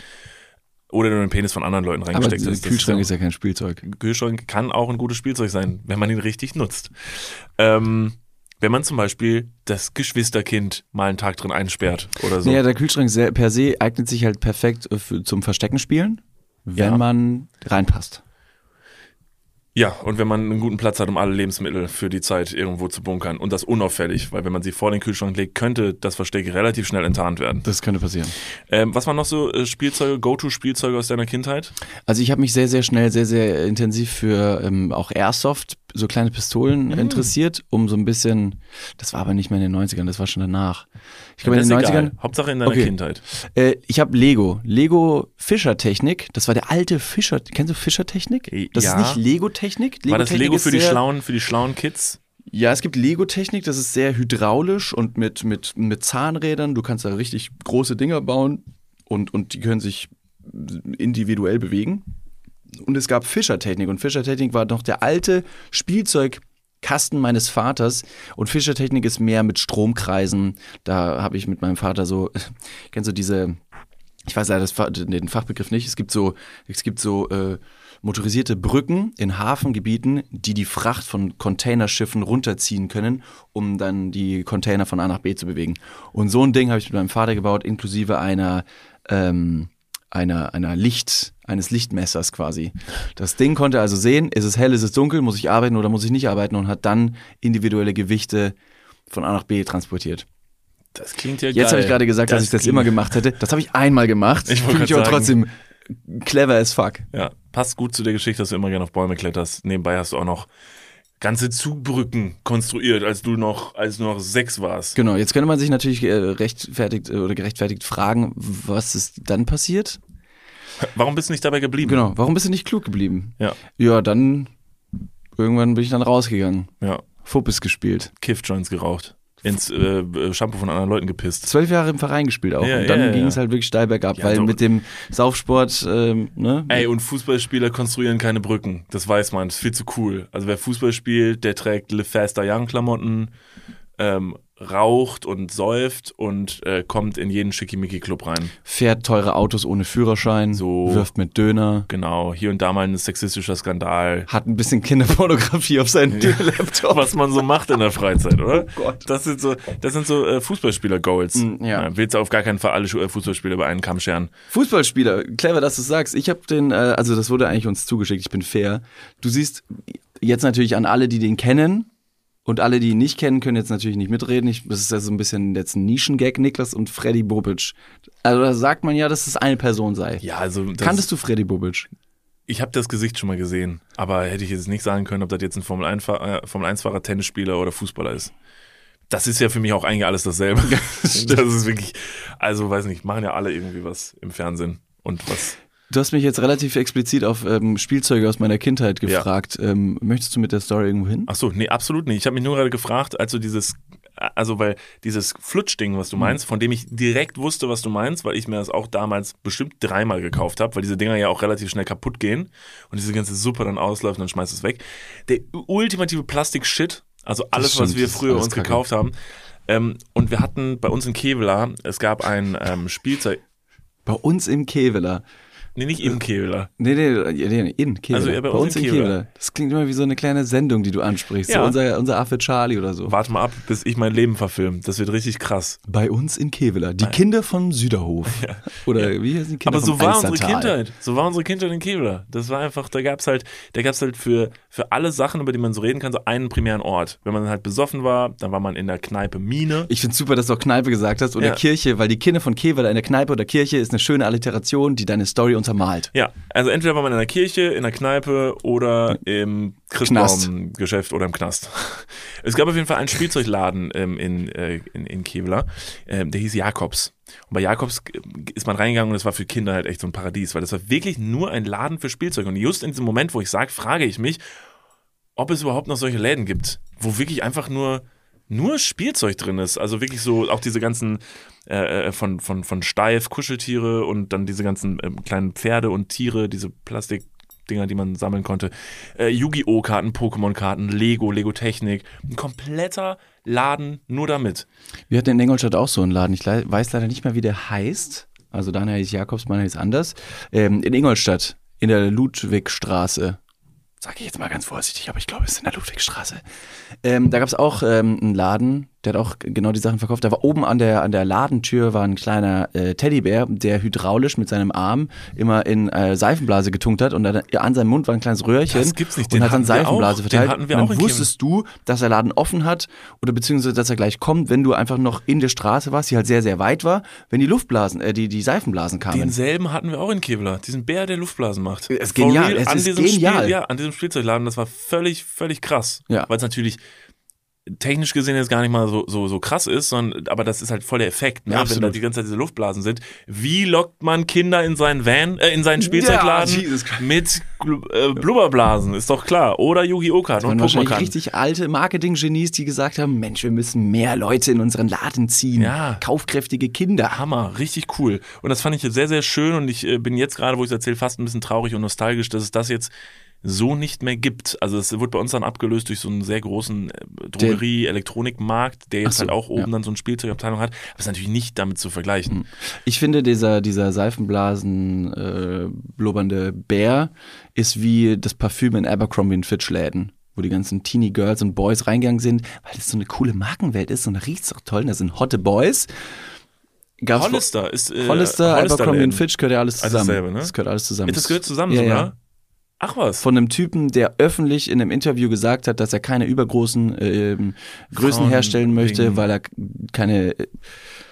Oder du den Penis von anderen Leuten reingesteckt hast. Kühlschrank ist, ist ja kein Spielzeug. Kühlschrank kann auch ein gutes Spielzeug sein, wenn man ihn richtig nutzt. Ähm, wenn man zum Beispiel das Geschwisterkind mal einen Tag drin einsperrt oder so. Ja, der Kühlschrank per se eignet sich halt perfekt für, zum Verstecken spielen, wenn ja. man reinpasst. Ja, und wenn man einen guten Platz hat, um alle Lebensmittel für die Zeit irgendwo zu bunkern und das unauffällig, weil wenn man sie vor den Kühlschrank legt, könnte das Versteck relativ schnell enttarnt werden. Das könnte passieren. Ähm, was waren noch so äh, Spielzeuge, Go-To-Spielzeuge aus deiner Kindheit? Also ich habe mich sehr, sehr schnell, sehr, sehr intensiv für ähm, auch Airsoft, so kleine Pistolen mhm. interessiert, um so ein bisschen, das war aber nicht mehr in den 90ern, das war schon danach. Ich glaube in den 90ern. Egal. Hauptsache in deiner okay. Kindheit. Äh, ich habe Lego. Lego Fischertechnik. Das war der alte Fischer. Kennst du Fischertechnik? Das ja. ist nicht Lego-Technik. Lego war das Lego für die, schlauen, für die schlauen Kids? Ja, es gibt Lego-Technik, das ist sehr hydraulisch und mit, mit, mit Zahnrädern. Du kannst da richtig große Dinger bauen und, und die können sich individuell bewegen. Und es gab Fischertechnik und Fischertechnik war noch der alte Spielzeug Kasten meines Vaters und Fischertechnik ist mehr mit Stromkreisen. Da habe ich mit meinem Vater so, kennst du diese, ich weiß leider den Fachbegriff nicht, es gibt so, es gibt so äh, motorisierte Brücken in Hafengebieten, die die Fracht von Containerschiffen runterziehen können, um dann die Container von A nach B zu bewegen. Und so ein Ding habe ich mit meinem Vater gebaut, inklusive einer, ähm, einer, einer Licht, eines Lichtmessers quasi. Das Ding konnte also sehen, ist es hell, ist es dunkel, muss ich arbeiten oder muss ich nicht arbeiten und hat dann individuelle Gewichte von A nach B transportiert. Das klingt ja Jetzt habe ich gerade gesagt, das dass ich das immer gemacht hätte. Das habe ich einmal gemacht. Ich fühle mich aber trotzdem clever as fuck. Ja, passt gut zu der Geschichte, dass du immer gerne auf Bäume kletterst. Nebenbei hast du auch noch ganze Zugbrücken konstruiert, als du noch, als du noch sechs warst. Genau, jetzt könnte man sich natürlich äh, rechtfertigt äh, oder gerechtfertigt fragen, was ist dann passiert? Warum bist du nicht dabei geblieben? Genau, warum bist du nicht klug geblieben? Ja. Ja, dann irgendwann bin ich dann rausgegangen. Ja. Fuppes gespielt. Kiff-Joints geraucht. Ins äh, Shampoo von anderen Leuten gepisst. Zwölf Jahre im Verein gespielt auch. Ja, und dann ja, ging es halt wirklich steil bergab, weil doch. mit dem Saufsport, ähm, ne? Ey, und Fußballspieler konstruieren keine Brücken. Das weiß man. Das ist viel zu cool. Also wer Fußball spielt, der trägt Live Faster Young Klamotten, ähm, raucht und säuft und äh, kommt in jeden Schickimicki-Club rein. Fährt teure Autos ohne Führerschein, so, wirft mit Döner. Genau, hier und da mal ein sexistischer Skandal. Hat ein bisschen Kinderpornografie auf seinem Laptop. Was man so macht in der Freizeit, oder? Oh Gott. Das sind so, das sind so äh, Fußballspieler-Goals. Mm, ja. ja. Willst du auf gar keinen Fall alle äh, Fußballspieler über einen Kamm scheren? Fußballspieler, clever, dass du sagst. Ich habe den, äh, also das wurde eigentlich uns zugeschickt, ich bin fair. Du siehst jetzt natürlich an alle, die den kennen, und alle, die ihn nicht kennen, können jetzt natürlich nicht mitreden. Ich, das ist ja so ein bisschen jetzt ein Nischengag, Niklas und Freddy Bobic. Also da sagt man ja, dass es eine Person sei. Ja, also. Kanntest du Freddy Bobic? Ich habe das Gesicht schon mal gesehen, aber hätte ich jetzt nicht sagen können, ob das jetzt ein Formel-1-Fahrer, Formel Tennisspieler oder Fußballer ist. Das ist ja für mich auch eigentlich alles dasselbe. das ist wirklich, also weiß nicht, machen ja alle irgendwie was im Fernsehen und was Du hast mich jetzt relativ explizit auf ähm, Spielzeuge aus meiner Kindheit gefragt. Ja. Ähm, möchtest du mit der Story irgendwo hin? Ach so, nee, absolut nicht. Ich habe mich nur gerade gefragt, also dieses also weil dieses Flutschding, was du mhm. meinst, von dem ich direkt wusste, was du meinst, weil ich mir das auch damals bestimmt dreimal gekauft habe, weil diese Dinger ja auch relativ schnell kaputt gehen und diese ganze Suppe dann ausläuft und dann schmeißt es weg. Der ultimative Plastik-Shit, also alles, was wir früher uns kacke. gekauft haben. Ähm, und wir hatten bei uns in Kevela, es gab ein ähm, Spielzeug. Bei uns im Kevela. Nee, nicht im Kevler. Nee, nee, nee in Kevler. Also, ja, bei, bei uns, in Kevler. Kevler. Das klingt immer wie so eine kleine Sendung, die du ansprichst. Ja. So unser, unser Affe Charlie oder so. Warte mal ab, bis ich mein Leben verfilme. Das wird richtig krass. Bei uns in Kevler. Die Nein. Kinder von Süderhof. Ja. Oder wie heißen die Kinder Aber so war unsere Kindheit. So war unsere Kindheit in Kevler. Das war einfach, da gab es halt, da gab es halt für, für alle Sachen, über die man so reden kann, so einen primären Ort. Wenn man halt besoffen war, dann war man in der Kneipe Mine. Ich finde super, dass du auch Kneipe gesagt hast. Oder Kirche, weil die Kinder von Kevler in der Kneipe oder Kirche ist eine schöne Alliteration, die deine Story untermalt. Ja, also entweder war man in der Kirche, in der Kneipe oder im Christbaumgeschäft oder im Knast. Es gab auf jeden Fall einen Spielzeugladen ähm, in, äh, in, in Kevlar, ähm, der hieß Jakobs. Und bei Jakobs äh, ist man reingegangen und es war für Kinder halt echt so ein Paradies, weil das war wirklich nur ein Laden für Spielzeug. Und just in diesem Moment, wo ich sage, frage ich mich, ob es überhaupt noch solche Läden gibt, wo wirklich einfach nur nur Spielzeug drin ist. Also wirklich so auch diese ganzen äh, äh von, von, von Steif, Kuscheltiere und dann diese ganzen äh, kleinen Pferde und Tiere, diese Plastikdinger, die man sammeln konnte. Äh, Yu-Gi-Oh! Karten, Pokémon-Karten, Lego, Lego-Technik. Ein kompletter Laden nur damit. Wir hatten in Ingolstadt auch so einen Laden. Ich weiß leider nicht mehr, wie der heißt. Also deiner hieß Jakobs, meiner hieß anders. Ähm, in Ingolstadt, in der Ludwigstraße sage ich jetzt mal ganz vorsichtig, aber ich glaube, es ist in der Ludwigstraße. Ähm, da gab es auch ähm, einen Laden, der hat auch genau die Sachen verkauft. Da war oben an der, an der Ladentür war ein kleiner äh, Teddybär, der hydraulisch mit seinem Arm immer in äh, Seifenblase getunkt hat und dann, an seinem Mund war ein kleines Röhrchen das gibt's nicht. Den und hat dann Seifenblase verteilt. Den hatten wir und dann auch wusstest du, dass der Laden offen hat oder beziehungsweise, dass er gleich kommt, wenn du einfach noch in der Straße warst, die halt sehr, sehr weit war, wenn die Luftblasen, äh, die, die Seifenblasen kamen. Denselben hatten wir auch in Kevlar, diesen Bär, der Luftblasen macht. Es ist genial, es an ist diesem genial. Spiel, ja, an diesem Spielzeugladen, das war völlig, völlig krass. Ja. Weil es natürlich technisch gesehen jetzt gar nicht mal so, so, so krass ist, sondern, aber das ist halt voll der Effekt, ne? Ja, wenn da die ganze Zeit diese Luftblasen sind. Wie lockt man Kinder in seinen Van, äh, in seinen Spielzeugladen Ja, mit äh, Blubberblasen? Ist doch klar. Oder Yu-Gi-Oh! Karten Und Pokémon-Karten. richtig alte Marketing-Genies, die gesagt haben, Mensch, wir müssen mehr Leute in unseren Laden ziehen. Ja. Kaufkräftige Kinder. Hammer, richtig cool. Und das fand ich jetzt sehr, sehr schön und ich äh, bin jetzt gerade, wo ich es erzähle, fast ein bisschen traurig und nostalgisch, dass es das jetzt so nicht mehr gibt. Also es wird bei uns dann abgelöst durch so einen sehr großen äh, Drogerie-Elektronikmarkt, der jetzt so, halt auch oben ja. dann so eine Spielzeugabteilung hat. Aber ist natürlich nicht damit zu vergleichen. Ich finde, dieser, dieser Seifenblasen äh, blubbernde Bär ist wie das Parfüm in Abercrombie Fitch Läden, wo die ganzen Teenie Girls und Boys reingegangen sind, weil das so eine coole Markenwelt ist und da riecht's auch toll. und Da sind hotte Boys. Gab's Hollister ist äh, Hollister, Abercrombie Läden. Fitch gehört ja alles Alles zusammen. dasselbe, ne? Das gehört alles zusammen. Das gehört zusammen Ja, sogar. ja. Ach was. von einem Typen, der öffentlich in einem Interview gesagt hat, dass er keine übergroßen äh, Größen herstellen möchte, wegen- weil er keine äh,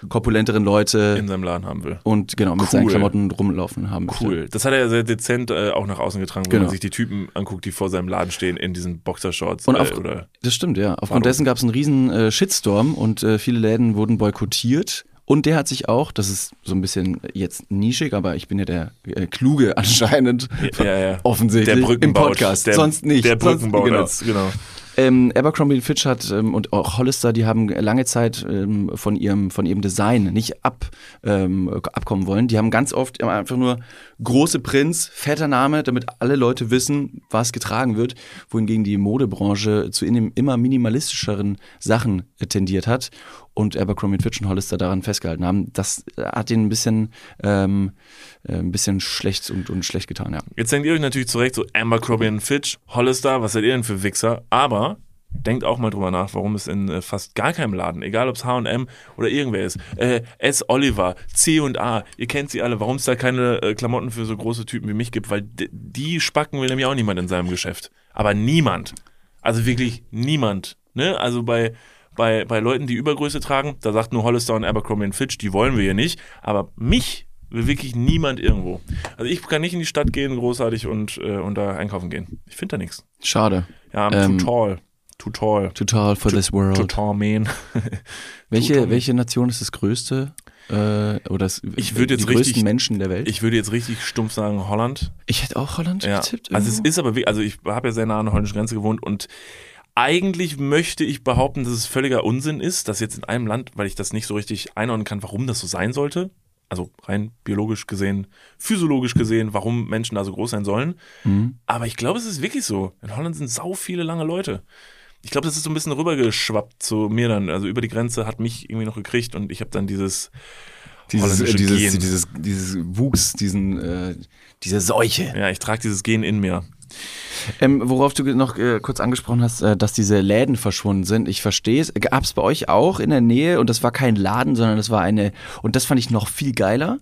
korpulenteren Leute in seinem Laden haben will. und genau mit Cool. seinen Klamotten rumlaufen haben möchte. Cool. Das hat er ja sehr dezent äh, auch nach außen getragen, wenn Genau. man sich die Typen anguckt, die vor seinem Laden stehen in diesen Boxershorts. Und äh, auf, oder das stimmt, ja. Aufgrund dessen gab es einen riesen äh, Shitstorm und äh, viele Läden wurden boykottiert. Und der hat sich auch, das ist so ein bisschen jetzt nischig, aber ich bin ja der äh, Kluge anscheinend, ja, ja. offensichtlich, der Brückenbau. im Podcast, der, sonst nicht. Der sonst, Brückenbau, genau. genau. Ähm, Abercrombie Fitch hat ähm, und auch Hollister, die haben lange Zeit ähm, von ihrem von ihrem Design nicht ab, ähm, abkommen wollen. Die haben ganz oft einfach nur große Prints, fetter Name, damit alle Leute wissen, was getragen wird. Wohingegen die Modebranche zu in, immer minimalistischeren Sachen äh, tendiert hat und Abercrombie Fitch und Hollister daran festgehalten haben. Das äh, hat ihnen ein bisschen ähm, äh, ein bisschen schlecht und, und schlecht getan. Ja. Jetzt denkt ihr euch natürlich zurecht, so Abercrombie und Fitch, Hollister, was seid ihr denn für Wichser? Aber denkt auch mal drüber nach, warum es in äh, fast gar keinem Laden, egal ob es H&M oder irgendwer ist, äh, S. Oliver, C&A, ihr kennt sie alle, warum es da keine äh, Klamotten für so große Typen wie mich gibt, weil die Spacken will nämlich auch niemand in seinem Geschäft. Aber niemand. Also wirklich niemand. Ne? Also bei, bei, bei Leuten, die Übergröße tragen, da sagt nur Hollister und Abercrombie und Fitch, die wollen wir hier nicht. Aber mich will wirklich niemand irgendwo. Also ich kann nicht in die Stadt gehen, großartig und, äh, und da einkaufen gehen. Ich finde da nichts. Schade. Ja, Ähm, too tall. Too tall. Too tall for this world. Too tall, man. Welche, Tut- welche Nation ist das größte? Äh, oder das, Ich würde die jetzt größten richtig- Menschen der Welt? Ich würde jetzt richtig stumpf sagen Holland. Ich hätte auch Holland Ja. getippt. Also es irgendwo. ist aber, wie- also ich habe ja sehr nah an der holländischen Grenze gewohnt und eigentlich möchte ich behaupten, dass es völliger Unsinn ist, dass jetzt in einem Land, weil ich das nicht so richtig einordnen kann, warum das so sein sollte, also rein biologisch gesehen, physiologisch gesehen, warum Menschen da so groß sein sollen. Mhm. Aber ich glaube, es ist wirklich so. In Holland sind sau viele lange Leute. Ich glaube, das ist so ein bisschen rübergeschwappt zu mir dann. Also über die Grenze hat mich irgendwie noch gekriegt und ich habe dann dieses dieses, äh, dieses, Gen. dieses, dieses Wuchs, diesen, äh, diese Seuche. Ja, ich trage dieses Gen in mir. Ähm, worauf du noch äh, kurz angesprochen hast, äh, dass diese Läden verschwunden sind. Ich verstehe es. Gab es bei euch auch in der Nähe und das war kein Laden, sondern das war eine, und das fand ich noch viel geiler.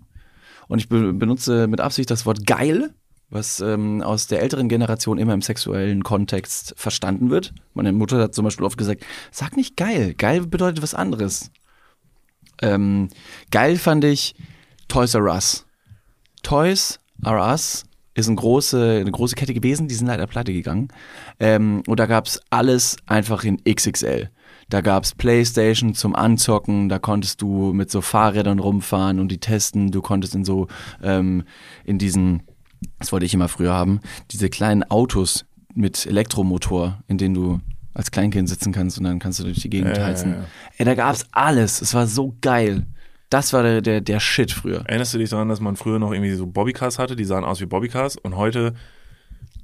Und ich be benutze mit Absicht das Wort geil, was ähm, aus der älteren Generation immer im sexuellen Kontext verstanden wird. Meine Mutter hat zum Beispiel oft gesagt, sag nicht geil. Geil bedeutet was anderes. Ähm, geil fand ich Toys R Us. Toys R Us ist eine große, eine große Kette gewesen, die sind leider pleite gegangen. Ähm, und da gab's alles einfach in XXL. Da gab's Playstation zum Anzocken, da konntest du mit so Fahrrädern rumfahren und die testen. Du konntest in so, ähm, in diesen, das wollte ich immer früher haben, diese kleinen Autos mit Elektromotor, in denen du als Kleinkind sitzen kannst und dann kannst du durch die Gegend Ja, ja, heizen. ja. Ey, da gab's alles. Es war so geil. Das war der, der, der Shit früher. Erinnerst du dich daran, dass man früher noch irgendwie so Bobbycars hatte, die sahen aus wie Bobbycars und heute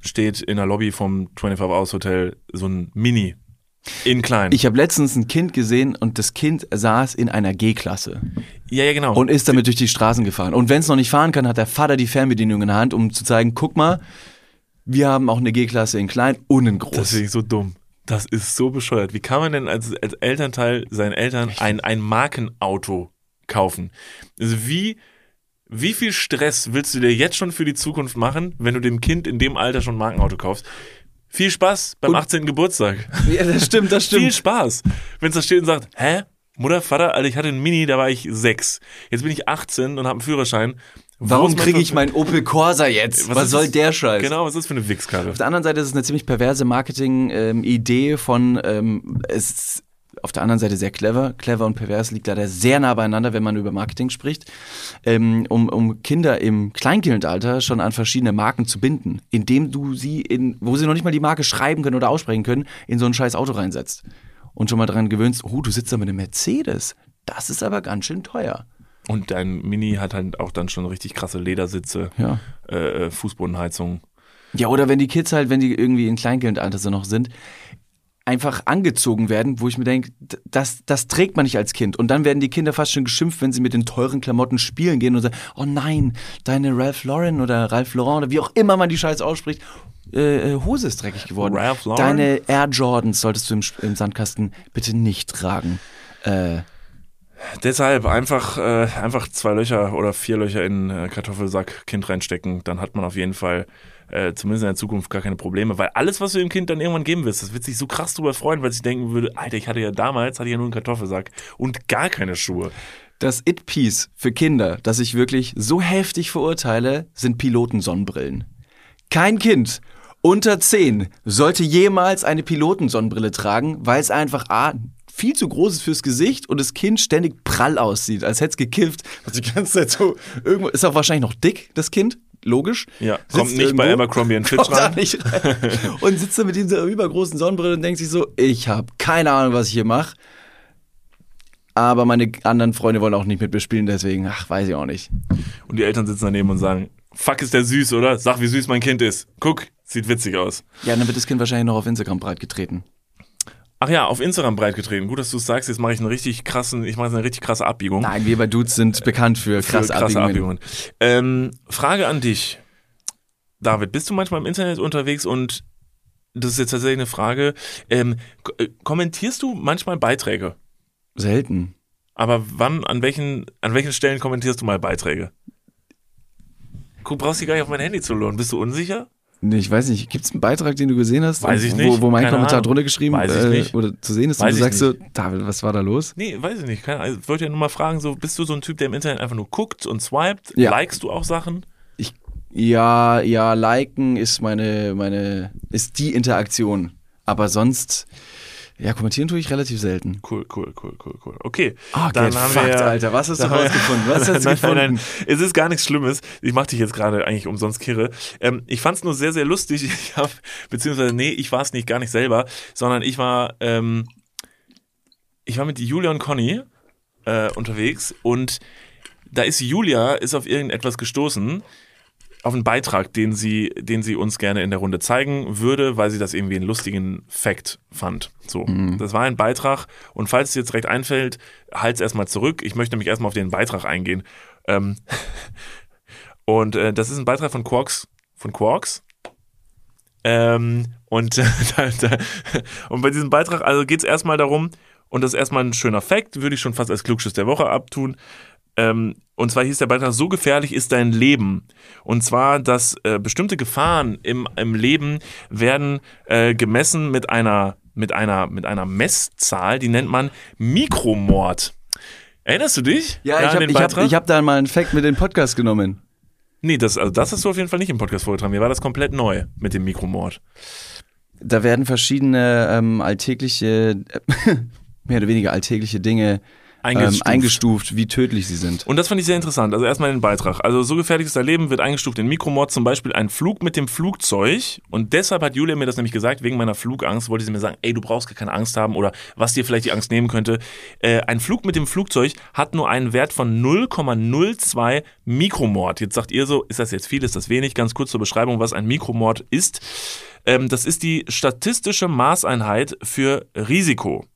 steht in der Lobby vom 25 Hours Hotel so ein Mini in klein. Ich habe letztens ein Kind gesehen und das Kind saß in einer G-Klasse ja, ja, genau. und ist damit durch die Straßen gefahren. Und wenn es noch nicht fahren kann, hat der Vater die Fernbedienung in der Hand, um zu zeigen, guck mal, wir haben auch eine G-Klasse in klein und in groß. das finde ich so dumm. Das ist so bescheuert. Wie kann man denn als, als Elternteil seinen Eltern ein, ein Markenauto kaufen? Also wie, wie viel Stress willst du dir jetzt schon für die Zukunft machen, wenn du dem Kind in dem Alter schon ein Markenauto kaufst? Viel Spaß beim Und- 18. Geburtstag. ja, das stimmt, das Viel stimmt. Spaß. Wenn es da steht und sagt, hä? Mutter, Vater, Alter, ich hatte einen Mini, da war ich sechs. Jetzt bin ich 18 und habe einen Führerschein. Warum kriege ich meinen Opel Corsa jetzt? Was, ist soll das? der Scheiß? Genau, was ist das für eine Wichskarre? Auf der anderen Seite ist es eine ziemlich perverse Marketing-Idee von, ähm, es auf der anderen Seite sehr clever. Clever und pervers liegt leider sehr nah beieinander, wenn man über Marketing spricht, ähm, um, um Kinder im Kleinkindalter schon an verschiedene Marken zu binden, indem du sie in, wo sie noch nicht mal die Marke schreiben können oder aussprechen können, in so ein scheiß Auto reinsetzt. Und schon mal daran gewöhnst, oh, du sitzt da mit einem Mercedes. Das ist aber ganz schön teuer. Und dein Mini hat halt auch dann schon richtig krasse Ledersitze, Ja. äh, äh, Fußbodenheizung. Ja, oder wenn die Kids halt, wenn die irgendwie in Kleinkindalter so noch sind, einfach angezogen werden, wo ich mir denke, das, das trägt man nicht als Kind. Und dann werden die Kinder fast schon geschimpft, wenn sie mit den teuren Klamotten spielen gehen und sagen, oh nein, deine Ralph Lauren oder Ralph Lauren oder wie auch immer man die Scheiße ausspricht, äh, äh, Hose ist dreckig geworden. Ralph Lauren? Deine Air Jordans solltest du im, im Sandkasten bitte nicht tragen. Äh, Deshalb einfach, äh, einfach zwei Löcher oder vier Löcher in äh, Kartoffelsack Kind reinstecken, dann hat man auf jeden Fall äh, zumindest in der Zukunft gar keine Probleme, weil alles, was du dem Kind dann irgendwann geben wirst, das wird sich so krass drüber freuen, weil sich denken würde, Alter, ich hatte ja damals, hatte ich ja nur einen Kartoffelsack und gar keine Schuhe. das It-Piece für Kinder, das ich wirklich so heftig verurteile, sind Pilotensonnenbrillen. Kein Kind unter 10 sollte jemals eine Pilotensonnenbrille tragen, weil es einfach A, viel zu groß ist fürs Gesicht und das Kind ständig prall aussieht, als hätte es gekifft. Was die ganze Zeit so irgendwo ist auch wahrscheinlich noch dick, das Kind, logisch. Ja, kommt nicht bei irgendwo, Abercrombie Fitch kommt da rein. nicht rein und sitzt da mit dieser übergroßen Sonnenbrille und denkt sich so, ich habe keine Ahnung, was ich hier mache. Aber meine anderen Freunde wollen auch nicht mit mir spielen, deswegen, ach, weiß ich auch nicht. Und die Eltern sitzen daneben und sagen, fuck, ist der süß, oder? Sag, wie süß mein Kind ist. Guck, sieht witzig aus. Ja, dann wird das Kind wahrscheinlich noch auf Instagram breitgetreten. Ach ja, auf Instagram breitgetreten. Gut, dass du es sagst. Jetzt mache ich einen richtig krassen, ich mache eine richtig krasse Abbiegung. Nein, wir bei Dudes sind bekannt für Für krasse, Abbiegungen. Ähm, Frage an dich. David, bist du manchmal im Internet unterwegs und das ist jetzt tatsächlich eine Frage. Ähm, äh, kommentierst du manchmal Beiträge? Selten. Aber wann, an welchen, an welchen Stellen kommentierst du mal Beiträge? Du brauchst dich gar nicht auf mein Handy zu lohnen. Bist du unsicher? Nee, ich weiß nicht. Gibt es einen Beitrag, den du gesehen hast? Weiß ich wo, nicht. Wo mein Keine Kommentar Ahnung. drunter geschrieben äh, nicht. oder zu sehen ist Weiß und du sagst so, David, was war da los? Nee, weiß ich nicht. Keine Ahnung. Ich wollte ja nur mal fragen, so, bist du so ein Typ, der im Internet einfach nur guckt und swiped? Ja. Likest du auch Sachen? Ich, ja, ja, liken ist meine, meine, ist die Interaktion. Aber sonst, ja, kommentieren tue ich relativ selten. Cool, cool, cool, cool, cool. Okay. Ah, dann get haben fucked, wir, Alter. Was hast du dann rausgefunden? Was hast du nein, gefunden? Nein, nein, es ist gar nichts Schlimmes. Ich mache dich jetzt gerade eigentlich umsonst kirre. Ähm, ich fand es nur sehr, sehr lustig. Ich habe, beziehungsweise, nee, ich war es nicht gar nicht selber, sondern ich war, ähm, ich war mit Julia und Conny äh, unterwegs und da ist Julia ist auf irgendetwas gestoßen, auf einen Beitrag, den sie, den sie uns gerne in der Runde zeigen würde, weil sie das irgendwie einen lustigen Fact fand. So, das war ein Beitrag und falls es jetzt direkt einfällt, halt's erstmal zurück. Ich möchte nämlich erstmal auf den Beitrag eingehen. Ähm, und äh, das ist ein Beitrag von Quarks, von Quarks. Ähm, und, und bei diesem Beitrag, also geht es erstmal darum, und das ist erstmal ein schöner Fact, würde ich schon fast als Klugschiss der Woche abtun. Ähm, und zwar hieß der Beitrag, so gefährlich ist dein Leben. Und zwar, dass äh, bestimmte Gefahren im, im Leben werden äh, gemessen mit einer, mit, einer, mit einer Messzahl, die nennt man Mikromord. Erinnerst du dich? Ja, ich habe hab, ich hab da mal einen Fact mit in den Podcast genommen. Nee, das, also das hast du auf jeden Fall nicht im Podcast vorgetragen. Mir war das komplett neu mit dem Mikromord. Da werden verschiedene ähm, alltägliche, mehr oder weniger alltägliche Dinge eingestuft. Ähm, eingestuft, wie tödlich sie sind. Und das fand ich sehr interessant. Also erstmal den Beitrag. Also so gefährlich ist dein Leben wird eingestuft in Mikromord, zum Beispiel ein Flug mit dem Flugzeug. Und deshalb hat Julia mir das nämlich gesagt, wegen meiner Flugangst, wollte sie mir sagen, ey, du brauchst gar keine Angst haben oder was dir vielleicht die Angst nehmen könnte. Äh, ein Flug mit dem Flugzeug hat nur einen Wert von 0,02 Mikromord. Jetzt sagt ihr so, ist das jetzt viel, ist das wenig? Ganz kurz zur Beschreibung, was ein Mikromord ist. Ähm, das ist die statistische Maßeinheit für Risiko.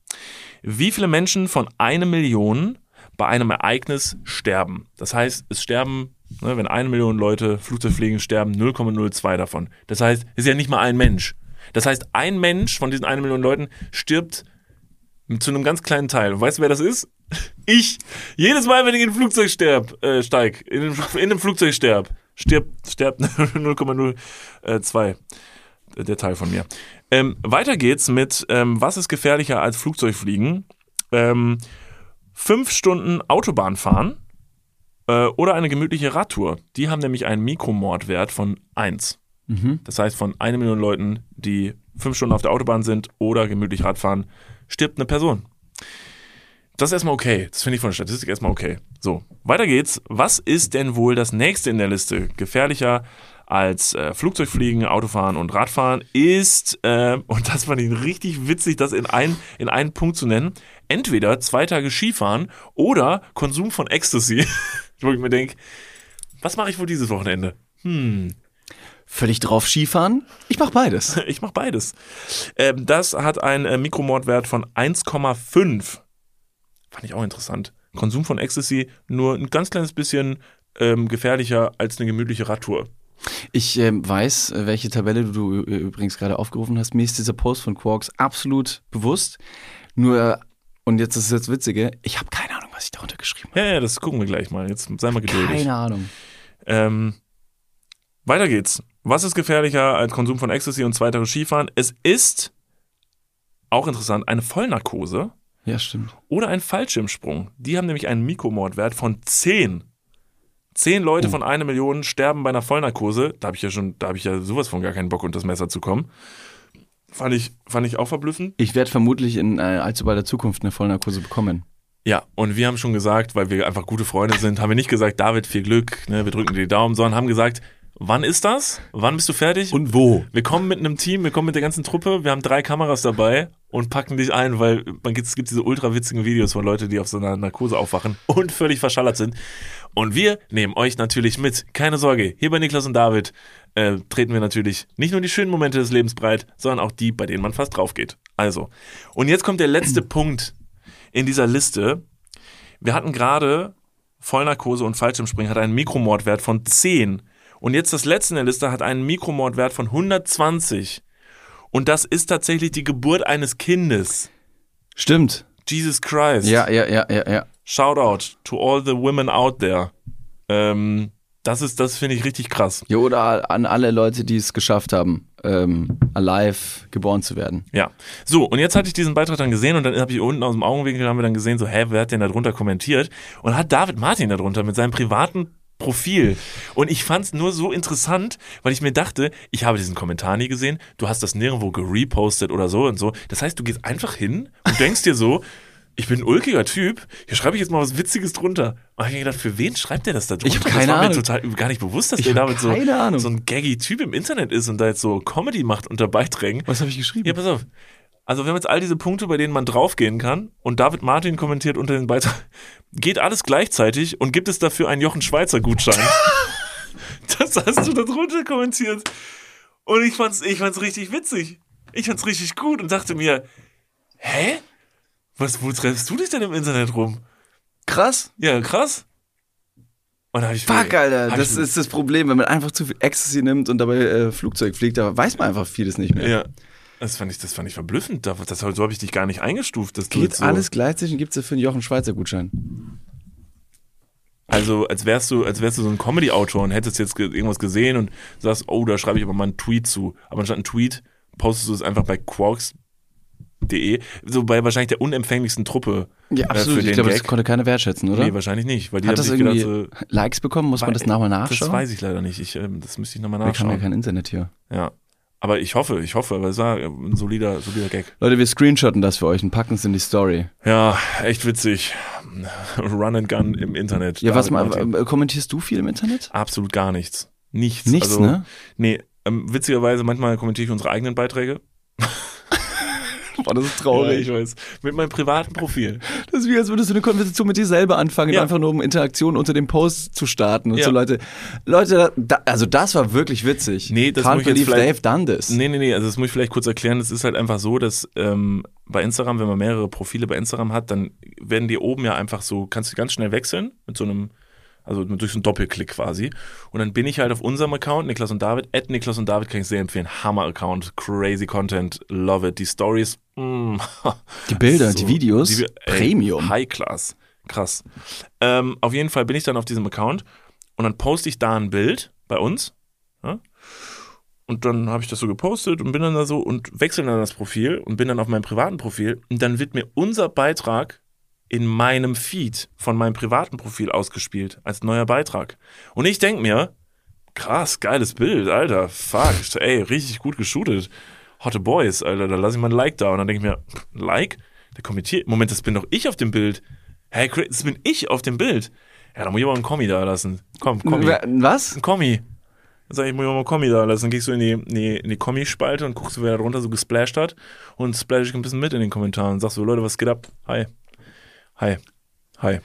Wie viele Menschen von einer Million bei einem Ereignis sterben? Das heißt, es sterben, ne, wenn eine Million Leute Flugzeug fliegen, sterben 0,02 davon. Das heißt, es ist ja nicht mal ein Mensch. Das heißt, ein Mensch von diesen eine Million Leuten stirbt zu einem ganz kleinen Teil. Weißt du, wer das ist? Ich. Jedes Mal, wenn ich in ein Flugzeug sterb, äh, steig, in, in einem Flugzeug sterb, stirbt, stirbt 0,02 der Teil von mir. Ähm, weiter geht's mit, ähm, was ist gefährlicher als Flugzeugfliegen? Ähm, fünf Stunden Autobahn fahren äh, oder eine gemütliche Radtour. Die haben nämlich einen Mikromordwert von 1. Mhm. Das heißt, von einer Million Leuten, die fünf Stunden auf der Autobahn sind oder gemütlich Radfahren, stirbt eine Person. Das ist erstmal okay. Das finde ich von der Statistik erstmal okay. So, weiter geht's. Was ist denn wohl das nächste in der Liste? Gefährlicher als äh, Flugzeugfliegen, Autofahren und Radfahren ist, äh, und das fand ich richtig witzig, das in, ein, in einen Punkt zu nennen, entweder zwei Tage Skifahren oder Konsum von Ecstasy. Wo ich mir denke, was mache ich wohl dieses Wochenende? Hm. Völlig drauf Skifahren? Ich mache beides. ich mache beides. Ähm, das hat einen äh, Mikromordwert von 1,5. Fand ich auch interessant. Konsum von Ecstasy nur ein ganz kleines bisschen ähm, gefährlicher als eine gemütliche Radtour. Ich äh, weiß, welche Tabelle du, du übrigens gerade aufgerufen hast. Mir ist dieser Post von Quarks absolut bewusst. Nur, und jetzt ist das Witzige, ich habe keine Ahnung, was ich darunter geschrieben habe. Ja, ja, das gucken wir gleich mal. Jetzt sei mal geduldig. Keine Ahnung. Ähm, weiter geht's. Was ist gefährlicher als Konsum von Ecstasy und zweiteres Skifahren? Es ist, auch interessant, eine Vollnarkose. Ja, stimmt. Oder ein Fallschirmsprung. Die haben nämlich einen Mikromordwert von 10. Zehn Leute oh. von einer Million sterben bei einer Vollnarkose. Da habe ich ja schon, da habe ich ja sowas von gar keinen Bock, unter das Messer zu kommen. Fand ich, fand ich auch verblüffend. Ich werde vermutlich in äh, allzu bald der Zukunft eine Vollnarkose bekommen. Ja, und wir haben schon gesagt, weil wir einfach gute Freunde sind, haben wir nicht gesagt, David, viel Glück, ne, wir drücken dir die Daumen, sondern haben gesagt, wann ist das? Wann bist du fertig? Und wo? Wir kommen mit einem Team, wir kommen mit der ganzen Truppe, wir haben drei Kameras dabei und packen dich ein, weil man gibt, es gibt diese ultra witzigen Videos von Leuten, die auf so einer Narkose aufwachen und völlig verschallert sind. Und wir nehmen euch natürlich mit. Keine Sorge, hier bei Niklas und David äh, treten wir natürlich nicht nur die schönen Momente des Lebens breit, sondern auch die, bei denen man fast drauf geht. Also, und jetzt kommt der letzte Punkt in dieser Liste. Wir hatten gerade Vollnarkose und Fallschirmspringen hat einen Mikromordwert von 10. Und jetzt das letzte in der Liste hat einen Mikromordwert von 120. Und das ist tatsächlich die Geburt eines Kindes. Stimmt. Jesus Christ. Ja, ja, ja, ja, ja. Shout out to all the women out there. Ähm, das ist, das finde ich richtig krass. Ja, oder an alle Leute, die es geschafft haben, ähm, alive geboren zu werden. Ja. So, und jetzt hatte ich diesen Beitrag dann gesehen und dann habe ich unten aus dem Augenwinkel haben wir dann gesehen, so, hä, wer hat denn da drunter kommentiert? Und hat David Martin darunter mit seinem privaten Profil. Und ich fand es nur so interessant, weil ich mir dachte, ich habe diesen Kommentar nie gesehen, du hast das nirgendwo gerepostet oder so und so. Das heißt, du gehst einfach hin und denkst dir so, ich bin ein ulkiger Typ, hier schreibe ich jetzt mal was Witziges drunter. Und ich habe gedacht, für wen schreibt der das da drunter? Ich habe keine das war Ahnung. mir total gar nicht bewusst, dass ich der damit so, so ein gaggy Typ im Internet ist und da jetzt so Comedy macht unter Beiträgen. Was habe ich geschrieben? Ja, pass auf. Also wir haben jetzt all diese Punkte, bei denen man draufgehen kann und David Martin kommentiert unter den Beitrag, geht alles gleichzeitig und gibt es dafür einen Jochen Schweizer Gutschein. das hast du da drunter kommentiert. Und ich fand's, ich fand's richtig witzig. Ich fand's richtig gut und dachte mir, hä? Was, wo treffst du dich denn im Internet rum? Krass. Ja, krass. Und hab ich Fuck, Alter, das ist das Problem, wenn man einfach zu viel Ecstasy nimmt und dabei äh, Flugzeug fliegt, da weiß man einfach vieles nicht mehr. Ja. Das fand ich, das fand ich verblüffend. Das, das, so habe ich dich gar nicht eingestuft. Dass Geht so alles gleichzeitig und gibt es dafür einen Jochen Schweizer Gutschein? Also als wärst du, als wärst du so ein Comedy-Autor und hättest jetzt irgendwas gesehen und sagst, oh, da schreibe ich aber mal einen Tweet zu. Aber anstatt einen Tweet postest du es einfach bei Quarks De, so bei wahrscheinlich der unempfänglichsten Truppe. Ja, äh, absolut. Äh, ich glaube, das konnte keiner wertschätzen, oder? Nee, wahrscheinlich nicht. Weil die Hat das irgendwie gedacht, so, Likes bekommen? Muss man das nochmal nachschauen? Das weiß ich leider nicht. Ich, äh, das müsste ich nochmal nachschauen. Wir haben ja kein Internet hier. Ja. Aber ich hoffe, ich hoffe, weil es war ein solider, solider Gag. Leute, wir screenshotten das für euch und packen es in die Story. Ja, echt witzig. Run and Gun im Internet. Ja, was mal, kommentierst du viel im Internet? Absolut gar nichts. Nichts. Nichts, also, ne? Nee, ähm, witzigerweise, manchmal kommentiere ich unsere eigenen Beiträge. Boah, das ist traurig. Ja, ich weiß. Mit meinem privaten Profil. Das ist wie, als würdest du eine Konversation mit dir selber anfangen, ja. einfach nur um Interaktion unter dem Post zu starten und ja. so Leute. Leute, da, also das war wirklich witzig. Nee, das Can't muss ich jetzt vielleicht, done this. Nee, nee, nee, also das muss ich vielleicht kurz erklären. Es ist halt einfach so, dass ähm, bei Instagram, wenn man mehrere Profile bei Instagram hat, dann werden die oben ja einfach so, kannst du ganz schnell wechseln mit so einem also durch so einen Doppelklick quasi. Und dann bin ich halt auf unserem Account, Niklas und David. At Niklas und David kann ich sehr empfehlen. Hammer-Account, crazy Content, love it. Die Stories, mm, Die Bilder, so, die Videos, die, ey, Premium. High Class, krass. Ähm, auf jeden Fall bin ich dann auf diesem Account und dann poste ich da ein Bild bei uns. Ja? Und dann habe ich das so gepostet und bin dann da so und wechsle dann das Profil und bin dann auf meinem privaten Profil. Und dann wird mir unser Beitrag in meinem Feed von meinem privaten Profil ausgespielt als neuer Beitrag. Und ich denke mir, krass, geiles Bild, Alter, fuck, ey, richtig gut geshootet. Hotte Boys, Alter, da lasse ich mal ein Like da. Und dann denke ich mir, Like? Der kommentiert, Moment, das bin doch ich auf dem Bild. Hey, das bin ich auf dem Bild. Ja, da muss ich aber einen Kommi da lassen. Komm, Kommi. Was? Ein Kommi. Dann sag ich, muss ich mal einen Kommi da lassen. Dann gehst du in die, in die, in die Kommi-Spalte und guckst, wer da drunter so gesplasht hat. Und splash ich ein bisschen mit in den Kommentaren. Und sagst so, Leute, was geht ab? Hi. Hi. Hi.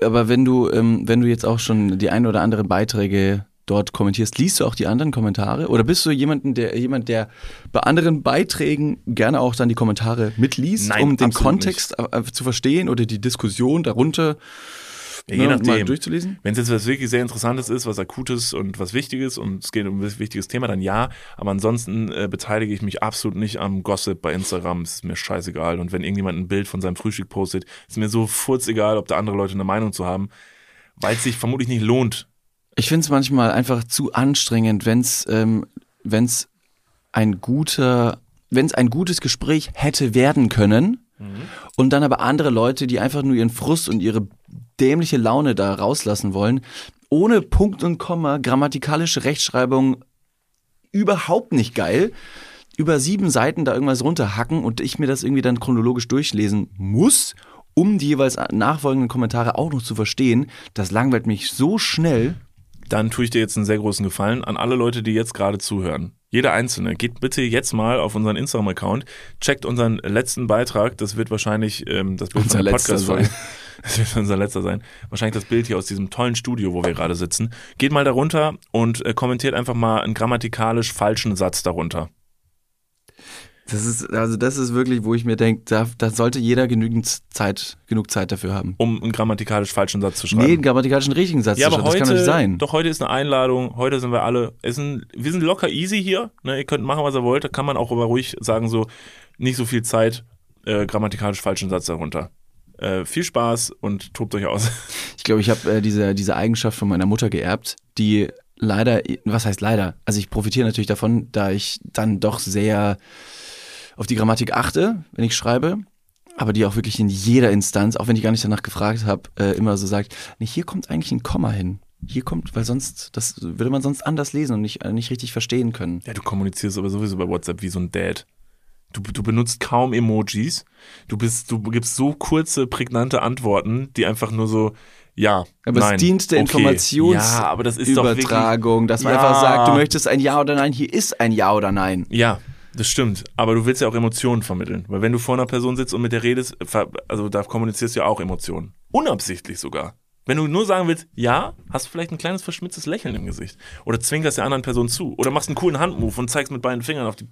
Aber wenn du, ähm, wenn du jetzt auch schon die ein oder anderen Beiträge dort kommentierst, liest du auch die anderen Kommentare? Oder bist du jemanden, der, jemand, der bei anderen Beiträgen gerne auch dann die Kommentare mitliest, Nein, um den Kontext nicht. Zu verstehen oder die Diskussion darunter ja, je ne, nachdem. durchzulesen? Wenn es jetzt was wirklich sehr Interessantes ist, was Akutes und was Wichtiges und es geht um ein wichtiges Thema, dann ja. Aber ansonsten äh, beteilige ich mich absolut nicht am Gossip bei Instagram. Es ist mir scheißegal. Und wenn irgendjemand ein Bild von seinem Frühstück postet, ist mir so furzegal, ob da andere Leute eine Meinung zu haben, weil es sich vermutlich nicht lohnt. Ich finde es manchmal einfach zu anstrengend, wenn es ähm, wenn's ein guter, wenn es ein gutes Gespräch hätte werden können, Mhm. Und dann aber andere Leute, die einfach nur ihren Frust und ihre dämliche Laune da rauslassen wollen, ohne Punkt und Komma, grammatikalische Rechtschreibung überhaupt nicht geil, über sieben Seiten da irgendwas runterhacken und ich mir das irgendwie dann chronologisch durchlesen muss, um die jeweils nachfolgenden Kommentare auch noch zu verstehen, das langweilt mich so schnell. Dann tue ich dir jetzt einen sehr großen Gefallen an alle Leute, die jetzt gerade zuhören. Jeder Einzelne, geht bitte jetzt mal auf unseren Instagram-Account, checkt unseren letzten Beitrag. Das wird wahrscheinlich ähm, das wird unser letzter sein. Das wird unser letzter sein. Wahrscheinlich das Bild hier aus diesem tollen Studio, wo wir gerade sitzen. Geht mal darunter und äh, kommentiert einfach mal einen grammatikalisch falschen Satz darunter. Das ist, also das ist wirklich, wo ich mir denke, da, da, sollte jeder genügend Zeit, genug Zeit dafür haben. Um einen grammatikalisch falschen Satz zu schreiben. Nee, einen grammatikalisch richtigen Satz ja, zu schreiben. Aber heute, das kann nicht sein. Doch heute ist eine Einladung, heute sind wir alle, es sind, wir sind locker easy hier. Ne? Ihr könnt machen, was ihr wollt. Da kann man auch aber ruhig sagen, so, nicht so viel Zeit, äh, grammatikalisch falschen Satz darunter. Äh, viel Spaß und tobt euch aus. Ich glaube, ich habe äh, diese, diese Eigenschaft von meiner Mutter geerbt, die leider, was heißt leider? Also ich profitiere natürlich davon, da ich dann doch sehr auf die Grammatik achte, wenn ich schreibe, aber die auch wirklich in jeder Instanz, auch wenn ich gar nicht danach gefragt habe, äh, immer so sagt, nee, hier kommt eigentlich ein Komma hin. Hier kommt, weil sonst, das würde man sonst anders lesen und nicht, äh, nicht richtig verstehen können. Ja, du kommunizierst aber sowieso bei WhatsApp wie so ein Dad. Du, du benutzt kaum Emojis. Du bist, du gibst so kurze, prägnante Antworten, die einfach nur so, ja, aber nein, es dient der okay. Informationsübertragung, ja, dass man ja. einfach sagt, du möchtest ein Ja oder Nein, hier ist ein Ja oder Nein. Ja, das stimmt, aber du willst ja auch Emotionen vermitteln. Weil wenn du vor einer Person sitzt und mit der redest, also da kommunizierst du ja auch Emotionen. Unabsichtlich sogar. Wenn du nur sagen willst, ja, hast du vielleicht ein kleines verschmitztes Lächeln im Gesicht. Oder zwinkerst der anderen Person zu. Oder machst einen coolen Handmove und zeigst mit beiden Fingern auf die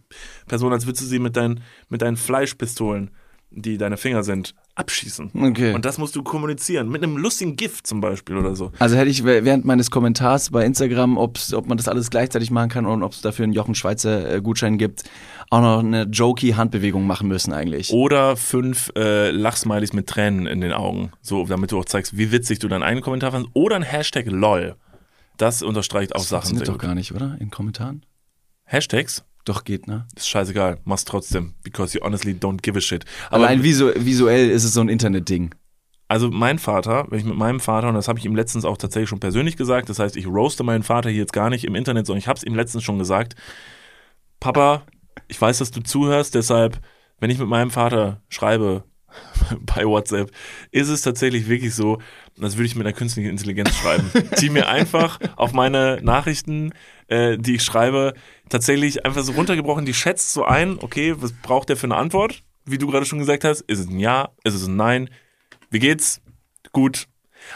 Person, als würdest du sie mit, dein, mit deinen Fleischpistolen, die deine Finger sind, abschießen. Okay. Und das musst du kommunizieren. Mit einem lustigen Gift zum Beispiel oder so. Also hätte ich während meines Kommentars bei Instagram, ob man das alles gleichzeitig machen kann und ob es dafür einen Jochen Schweizer äh, Gutschein gibt, auch noch eine jokey Handbewegung machen müssen eigentlich. Oder fünf äh, Lachsmilies mit Tränen in den Augen. So, damit du auch zeigst, wie witzig du deinen eigenen Kommentar fandest. Oder ein Hashtag LOL. Das unterstreicht auch das Sachen. Das doch gar nicht, oder? In Kommentaren? Hashtags? Doch geht, ne? Ist scheißegal, mach's trotzdem, because you honestly don't give a shit. Aber Allein visu visuell ist es so ein Internet-Ding. Also mein Vater, wenn ich mit meinem Vater, und das habe ich ihm letztens auch tatsächlich schon persönlich gesagt, das heißt, ich roaste meinen Vater hier jetzt gar nicht im Internet, sondern ich habe es ihm letztens schon gesagt, Papa, ich weiß, dass du zuhörst, deshalb, wenn ich mit meinem Vater schreibe bei WhatsApp, ist es tatsächlich wirklich so, als würde ich mit einer künstlichen Intelligenz schreiben. Zieh mir einfach auf meine Nachrichten, äh, die ich schreibe, tatsächlich einfach so runtergebrochen, die schätzt so ein, okay, was braucht der für eine Antwort? Wie du gerade schon gesagt hast, ist es ein Ja, ist es ein Nein? Wie geht's? Gut,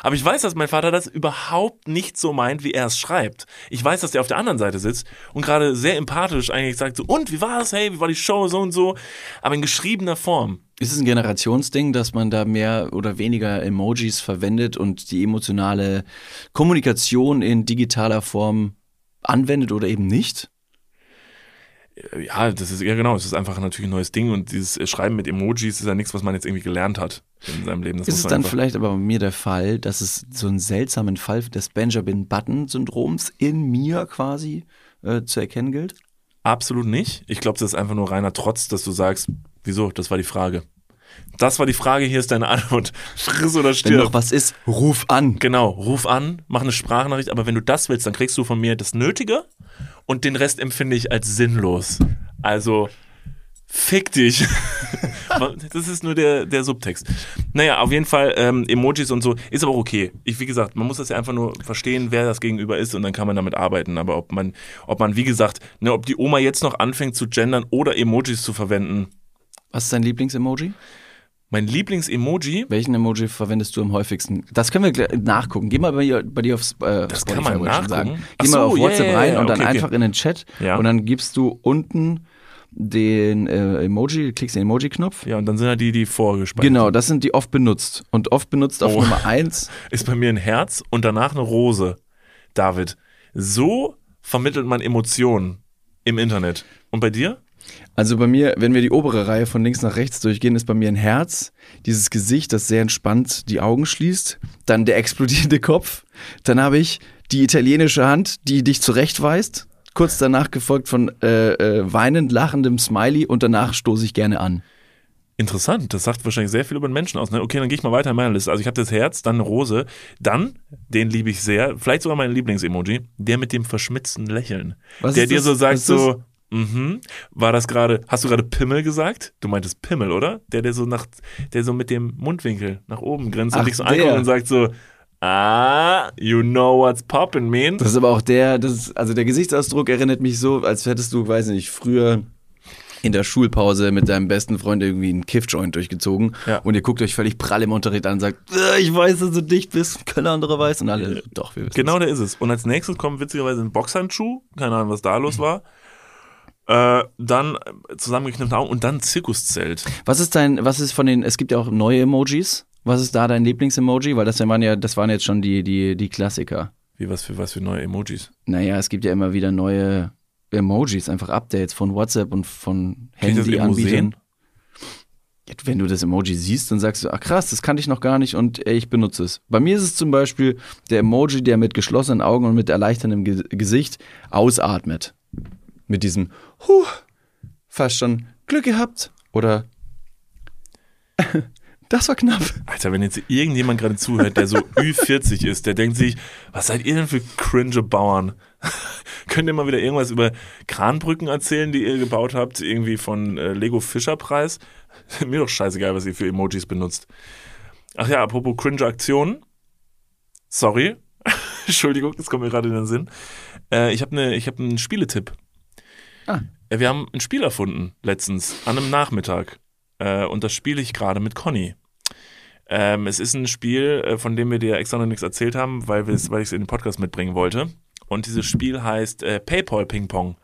aber ich weiß, dass mein Vater das überhaupt nicht so meint, wie er es schreibt. Ich weiß, dass der auf der anderen Seite sitzt und gerade sehr empathisch eigentlich sagt so, und wie war es? Hey, wie war die Show? So und so. Aber in geschriebener Form. Ist es ein Generationsding, dass man da mehr oder weniger Emojis verwendet und die emotionale Kommunikation in digitaler Form anwendet oder eben nicht? Ja, das ist ja genau, es ist einfach natürlich ein neues Ding und dieses Schreiben mit Emojis ist ja nichts, was man jetzt irgendwie gelernt hat in seinem Leben. Das ist es dann vielleicht aber bei mir der Fall, dass es so einen seltsamen Fall des Benjamin Button-Syndroms in mir quasi äh, zu erkennen gilt? Absolut nicht. Ich glaube, das ist einfach nur reiner Trotz, dass du sagst, wieso, das war die Frage. Das war die Frage, hier ist deine Antwort. Friss oder stirb. Wenn noch was ist, ruf an. Genau, ruf an, mach eine Sprachnachricht, aber wenn du das willst, dann kriegst du von mir das Nötige und den Rest empfinde ich als sinnlos. Also, fick dich. das ist nur der, der Subtext. Naja, auf jeden Fall ähm, Emojis und so ist aber auch okay. Ich, wie gesagt, man muss das ja einfach nur verstehen, wer das Gegenüber ist und dann kann man damit arbeiten. Aber ob man, ob man, wie gesagt, ne, ob die Oma jetzt noch anfängt zu gendern oder Emojis zu verwenden. Was ist dein Lieblingsemoji? Mein Lieblingsemoji. Welchen Emoji verwendest du am häufigsten? Das können wir nachgucken. Geh mal bei, bei dir aufs äh, das Spotify, kann man nachgucken. Sagen. Geh so, mal auf WhatsApp yeah, rein und dann okay, einfach okay. in den Chat ja. und dann gibst du unten den äh, Emoji, klickst den Emoji-Knopf. Ja, und dann sind ja die, die vorgespeichert Genau, das sind die oft benutzt. Und oft benutzt auf oh. Nummer 1 ist bei mir ein Herz und danach eine Rose. David, so vermittelt man Emotionen im Internet. Und bei dir? Also bei mir, wenn wir die obere Reihe von links nach rechts durchgehen, ist bei mir ein Herz, dieses Gesicht, das sehr entspannt die Augen schließt, dann der explodierende Kopf, dann habe ich die italienische Hand, die dich zurechtweist, kurz danach gefolgt von äh, äh, weinend lachendem Smiley und danach stoße ich gerne an. Interessant, das sagt wahrscheinlich sehr viel über den Menschen aus. Ne? Okay, dann gehe ich mal weiter in meiner Liste. Also ich habe das Herz, dann eine Rose, dann, den liebe ich sehr, vielleicht sogar mein Lieblingsemoji, der mit dem verschmitzten Lächeln. Was der dir so sagt so, Mhm. War das gerade, hast du gerade Pimmel gesagt? Du meintest Pimmel, oder? Der, der so nach, der so mit dem Mundwinkel nach oben grinst Ach, und dich so anguckt und sagt so, ah, you know what's poppin', man. Das ist aber auch der, das ist, also der Gesichtsausdruck erinnert mich so, als hättest du, weiß nicht, früher in der Schulpause mit deinem besten Freund irgendwie einen Kiffjoint durchgezogen ja. und ihr guckt euch völlig prall im Unterricht an und sagt, äh, ich weiß, dass du dicht bist, können andere weiß und alle, doch, wir wissen Genau, der ist es. Und als nächstes kommt witzigerweise ein Boxhandschuh, keine Ahnung, was da los war. Äh, dann zusammengekniffene Augen und dann Zirkuszelt. Was ist dein, was ist von den, es gibt ja auch neue Emojis. Was ist da dein Lieblingsemoji? Weil das waren ja, das waren jetzt schon die, die, die Klassiker. Wie, was für, was für neue Emojis? Naja, es gibt ja immer wieder neue Emojis, einfach Updates von WhatsApp und von Handyanbietern. Ja, wenn du das Emoji siehst, dann sagst du, ach krass, das kannte ich noch gar nicht und ey, ich benutze es. Bei mir ist es zum Beispiel der Emoji, der mit geschlossenen Augen und mit erleichterndem Ge Gesicht ausatmet mit diesem Huh, fast schon Glück gehabt oder das war knapp. Alter, wenn jetzt irgendjemand gerade zuhört, der so Ü40 ist, der denkt sich, was seid ihr denn für cringe Bauern? Könnt ihr mal wieder irgendwas über Kranbrücken erzählen, die ihr gebaut habt, irgendwie von äh, Lego Fischerpreis? Mir doch scheißegal, was ihr für Emojis benutzt. Ach ja, apropos cringe Aktionen. Sorry. Entschuldigung, das kommt mir gerade in den Sinn. Äh, ich habe ne, hab einen Spieletipp. Ah. Wir haben ein Spiel erfunden letztens, an einem Nachmittag. Äh, und das spiele ich gerade mit Conny. Ähm, es ist ein Spiel, äh, von dem wir dir extra noch nichts erzählt haben, weil, weil ich es in den Podcast mitbringen wollte. Und dieses Spiel heißt äh, PayPal Ping Pong,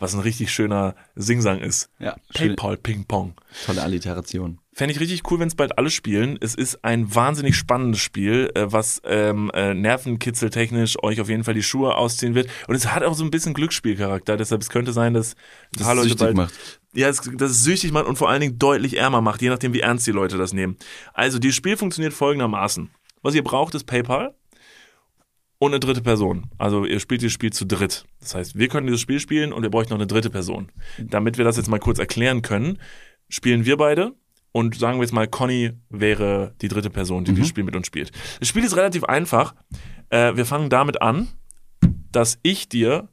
was ein richtig schöner Singsang ist. Ja, PayPal Ping Pong. Tolle Alliteration. Fände ich richtig cool, wenn es bald alle spielen. Es ist ein wahnsinnig spannendes Spiel, äh, was ähm, äh, nervenkitzeltechnisch euch auf jeden Fall die Schuhe ausziehen wird. Und es hat auch so ein bisschen Glücksspielcharakter. Deshalb es könnte sein, dass das Leute süchtig bald, macht. Ja, es, dass es süchtig macht und vor allen Dingen deutlich ärmer macht, je nachdem, wie ernst die Leute das nehmen. Also, dieses Spiel funktioniert folgendermaßen. Was ihr braucht, ist PayPal und eine dritte Person. Also ihr spielt dieses Spiel zu dritt. Das heißt, wir können dieses Spiel spielen und ihr braucht noch eine dritte Person. Damit wir das jetzt mal kurz erklären können, spielen wir beide und sagen wir jetzt mal, Conny wäre die dritte Person, die mhm. dieses Spiel mit uns spielt. Das Spiel ist relativ einfach. Äh, wir fangen damit an, dass ich dir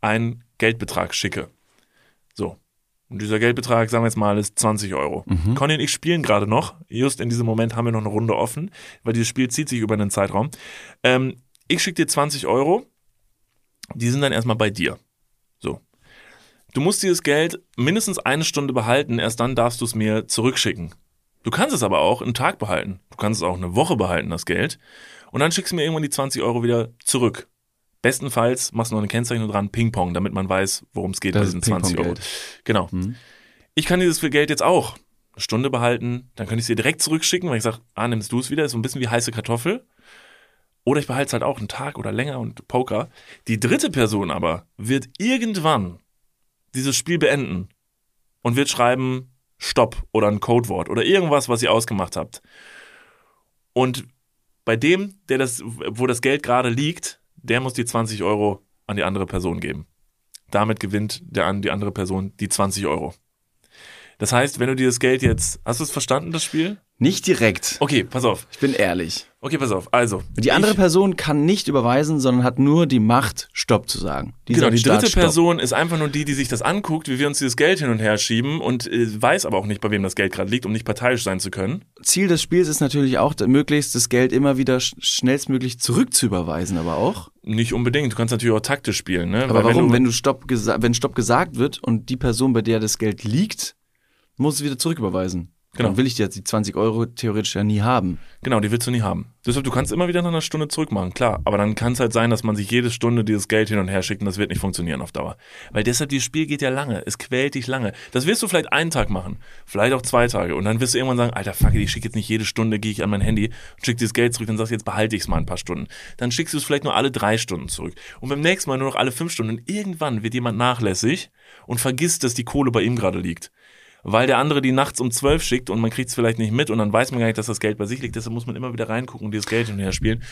einen Geldbetrag schicke. So. Und dieser Geldbetrag, sagen wir jetzt mal, ist 20 Euro. Mhm. Conny und ich spielen gerade noch. Just in diesem Moment haben wir noch eine Runde offen, weil dieses Spiel zieht sich über einen Zeitraum. Ähm, ich schicke dir 20 Euro. Die sind dann erstmal bei dir. So. Du musst dieses Geld mindestens eine Stunde behalten, erst dann darfst du es mir zurückschicken. Du kannst es aber auch einen Tag behalten. Du kannst es auch eine Woche behalten, das Geld. Und dann schickst du mir irgendwann die 20 Euro wieder zurück. Bestenfalls machst du noch eine Kennzeichnung dran, Ping-Pong, damit man weiß, worum es geht das bei diesen 20 Euro. Genau. Mhm. Ich kann dieses Geld jetzt auch eine Stunde behalten, dann könnte ich es dir direkt zurückschicken, weil ich sage, ah, nimmst du es wieder, ist so ein bisschen wie heiße Kartoffel. Oder ich behalte es halt auch einen Tag oder länger und Poker. Die dritte Person aber wird irgendwann dieses Spiel beenden und wird schreiben, Stopp oder ein Codewort oder irgendwas, was ihr ausgemacht habt. Und bei dem, der das, wo das Geld gerade liegt, der muss die 20 Euro an die andere Person geben. Damit gewinnt der an die andere Person die 20 Euro. Das heißt, wenn du dir das Geld jetzt, hast du es verstanden, das Spiel? Nicht direkt. Okay, pass auf. Ich bin ehrlich. Okay, pass auf. Also. Die andere Person kann nicht überweisen, sondern hat nur die Macht, Stopp zu sagen. Die genau, die dritte Person ist einfach nur die, die sich das anguckt, wie wir uns dieses Geld hin und her schieben und äh, weiß aber auch nicht, bei wem das Geld gerade liegt, um nicht parteiisch sein zu können. Ziel des Spiels ist natürlich auch, möglichst das Geld immer wieder schnellstmöglich zurückzuüberweisen, aber auch. Nicht unbedingt. Du kannst natürlich auch taktisch spielen. Ne? Aber Weil warum? Wenn, du, wenn, du Stopp wenn Stopp gesagt wird und die Person, bei der das Geld liegt, muss es wieder zurücküberweisen. Genau. Dann will ich jetzt die 20 Euro theoretisch ja nie haben. Genau, die willst du nie haben. Deshalb, du kannst immer wieder nach einer Stunde zurückmachen, klar. Aber dann kann es halt sein, dass man sich jede Stunde dieses Geld hin und her schickt und das wird nicht funktionieren auf Dauer. Weil deshalb, dieses Spiel geht ja lange. Es quält dich lange. Das wirst du vielleicht einen Tag machen. Vielleicht auch zwei Tage. Und dann wirst du irgendwann sagen, alter fuck, ich schicke jetzt nicht jede Stunde, gehe ich an mein Handy und schicke dieses Geld zurück. Dann sagst du, jetzt behalte ich es mal ein paar Stunden. Dann schickst du es vielleicht nur alle drei Stunden zurück. Und beim nächsten Mal nur noch alle fünf Stunden. Und irgendwann wird jemand nachlässig und vergisst, dass die Kohle bei ihm gerade liegt weil der andere die nachts um zwölf schickt und man kriegt es vielleicht nicht mit und dann weiß man gar nicht, dass das Geld bei sich liegt. Deshalb muss man immer wieder reingucken und dieses Geld hin und her spielen.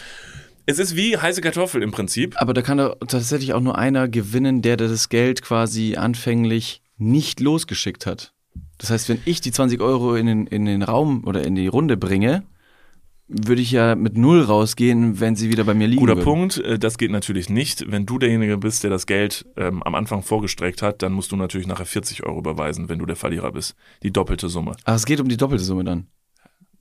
Es ist wie heiße Kartoffel im Prinzip. Aber da kann doch tatsächlich auch nur einer gewinnen, der das Geld quasi anfänglich nicht losgeschickt hat. Das heißt, wenn ich die 20 Euro in den, in den Raum oder in die Runde bringe, würde ich ja mit null rausgehen, wenn sie wieder bei mir liegen Guter würden. Punkt, äh, das geht natürlich nicht. Wenn du derjenige bist, der das Geld ähm, am Anfang vorgestreckt hat, dann musst du natürlich nachher 40 Euro überweisen, wenn du der Verlierer bist. Die doppelte Summe. Ach, es geht um die doppelte Summe dann?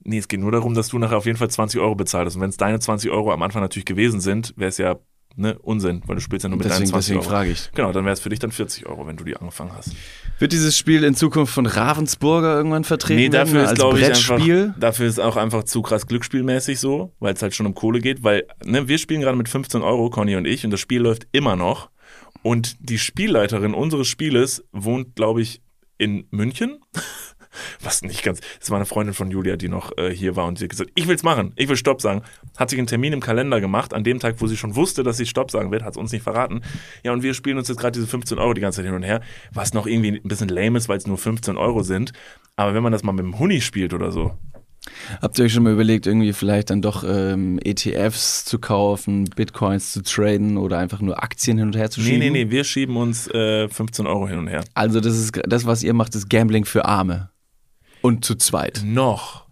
Nee, es geht nur darum, dass du nachher auf jeden Fall 20 Euro bezahlst. Und wenn es deine 20 Euro am Anfang natürlich gewesen sind, wäre es ja ne, Unsinn, weil du spielst ja nur mit deswegen, deinen 20 deswegen Euro. frage ich. Genau, dann wäre es für dich dann 40 Euro, wenn du die angefangen hast. Wird dieses Spiel in Zukunft von Ravensburger irgendwann vertreten? Nee, dafür ist, glaube ich, einfach, dafür ist auch einfach zu krass glücksspielmäßig so, weil es halt schon um Kohle geht, weil ne, wir spielen gerade mit 15 Euro, Conny und ich, und das Spiel läuft immer noch. Und die Spielleiterin unseres Spieles wohnt, glaube ich, in München. was nicht ganz, das war eine Freundin von Julia, die noch äh, hier war und sie hat gesagt, ich will's machen, ich will Stopp sagen. Hat sich einen Termin im Kalender gemacht, an dem Tag, wo sie schon wusste, dass sie Stopp sagen wird, hat es uns nicht verraten. Ja, und wir spielen uns jetzt gerade diese 15 Euro die ganze Zeit hin und her, was noch irgendwie ein bisschen lame ist, weil es nur 15 Euro sind. Aber wenn man das mal mit dem Huni spielt oder so, Habt ihr euch schon mal überlegt, irgendwie vielleicht dann doch ähm, ETFs zu kaufen, Bitcoins zu traden oder einfach nur Aktien hin und her zu schieben? Nee, nee, nee, wir schieben uns äh, 15 Euro hin und her. Also das ist das, was ihr macht, ist Gambling für Arme. Und zu zweit. Noch.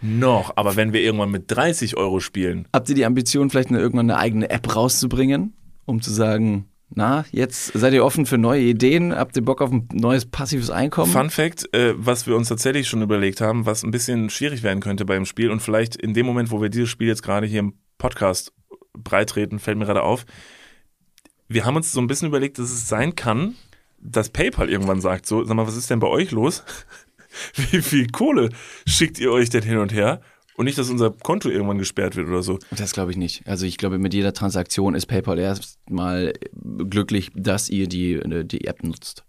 Noch. Aber wenn wir irgendwann mit 30 Euro spielen. Habt ihr die Ambition, vielleicht eine, irgendwann eine eigene App rauszubringen, um zu sagen, na, jetzt seid ihr offen für neue Ideen? Habt ihr Bock auf ein neues passives Einkommen? Fun Fact, äh, was wir uns tatsächlich schon überlegt haben, was ein bisschen schwierig werden könnte beim Spiel und vielleicht in dem Moment, wo wir dieses Spiel jetzt gerade hier im Podcast breitreten, fällt mir gerade auf. Wir haben uns so ein bisschen überlegt, dass es sein kann, dass PayPal irgendwann sagt, so, sag mal, was ist denn bei euch los? wie viel Kohle schickt ihr euch denn hin und her? Und nicht, dass unser Konto irgendwann gesperrt wird oder so. Das glaube ich nicht. Also ich glaube, mit jeder Transaktion ist PayPal erstmal glücklich, dass ihr die, die App nutzt.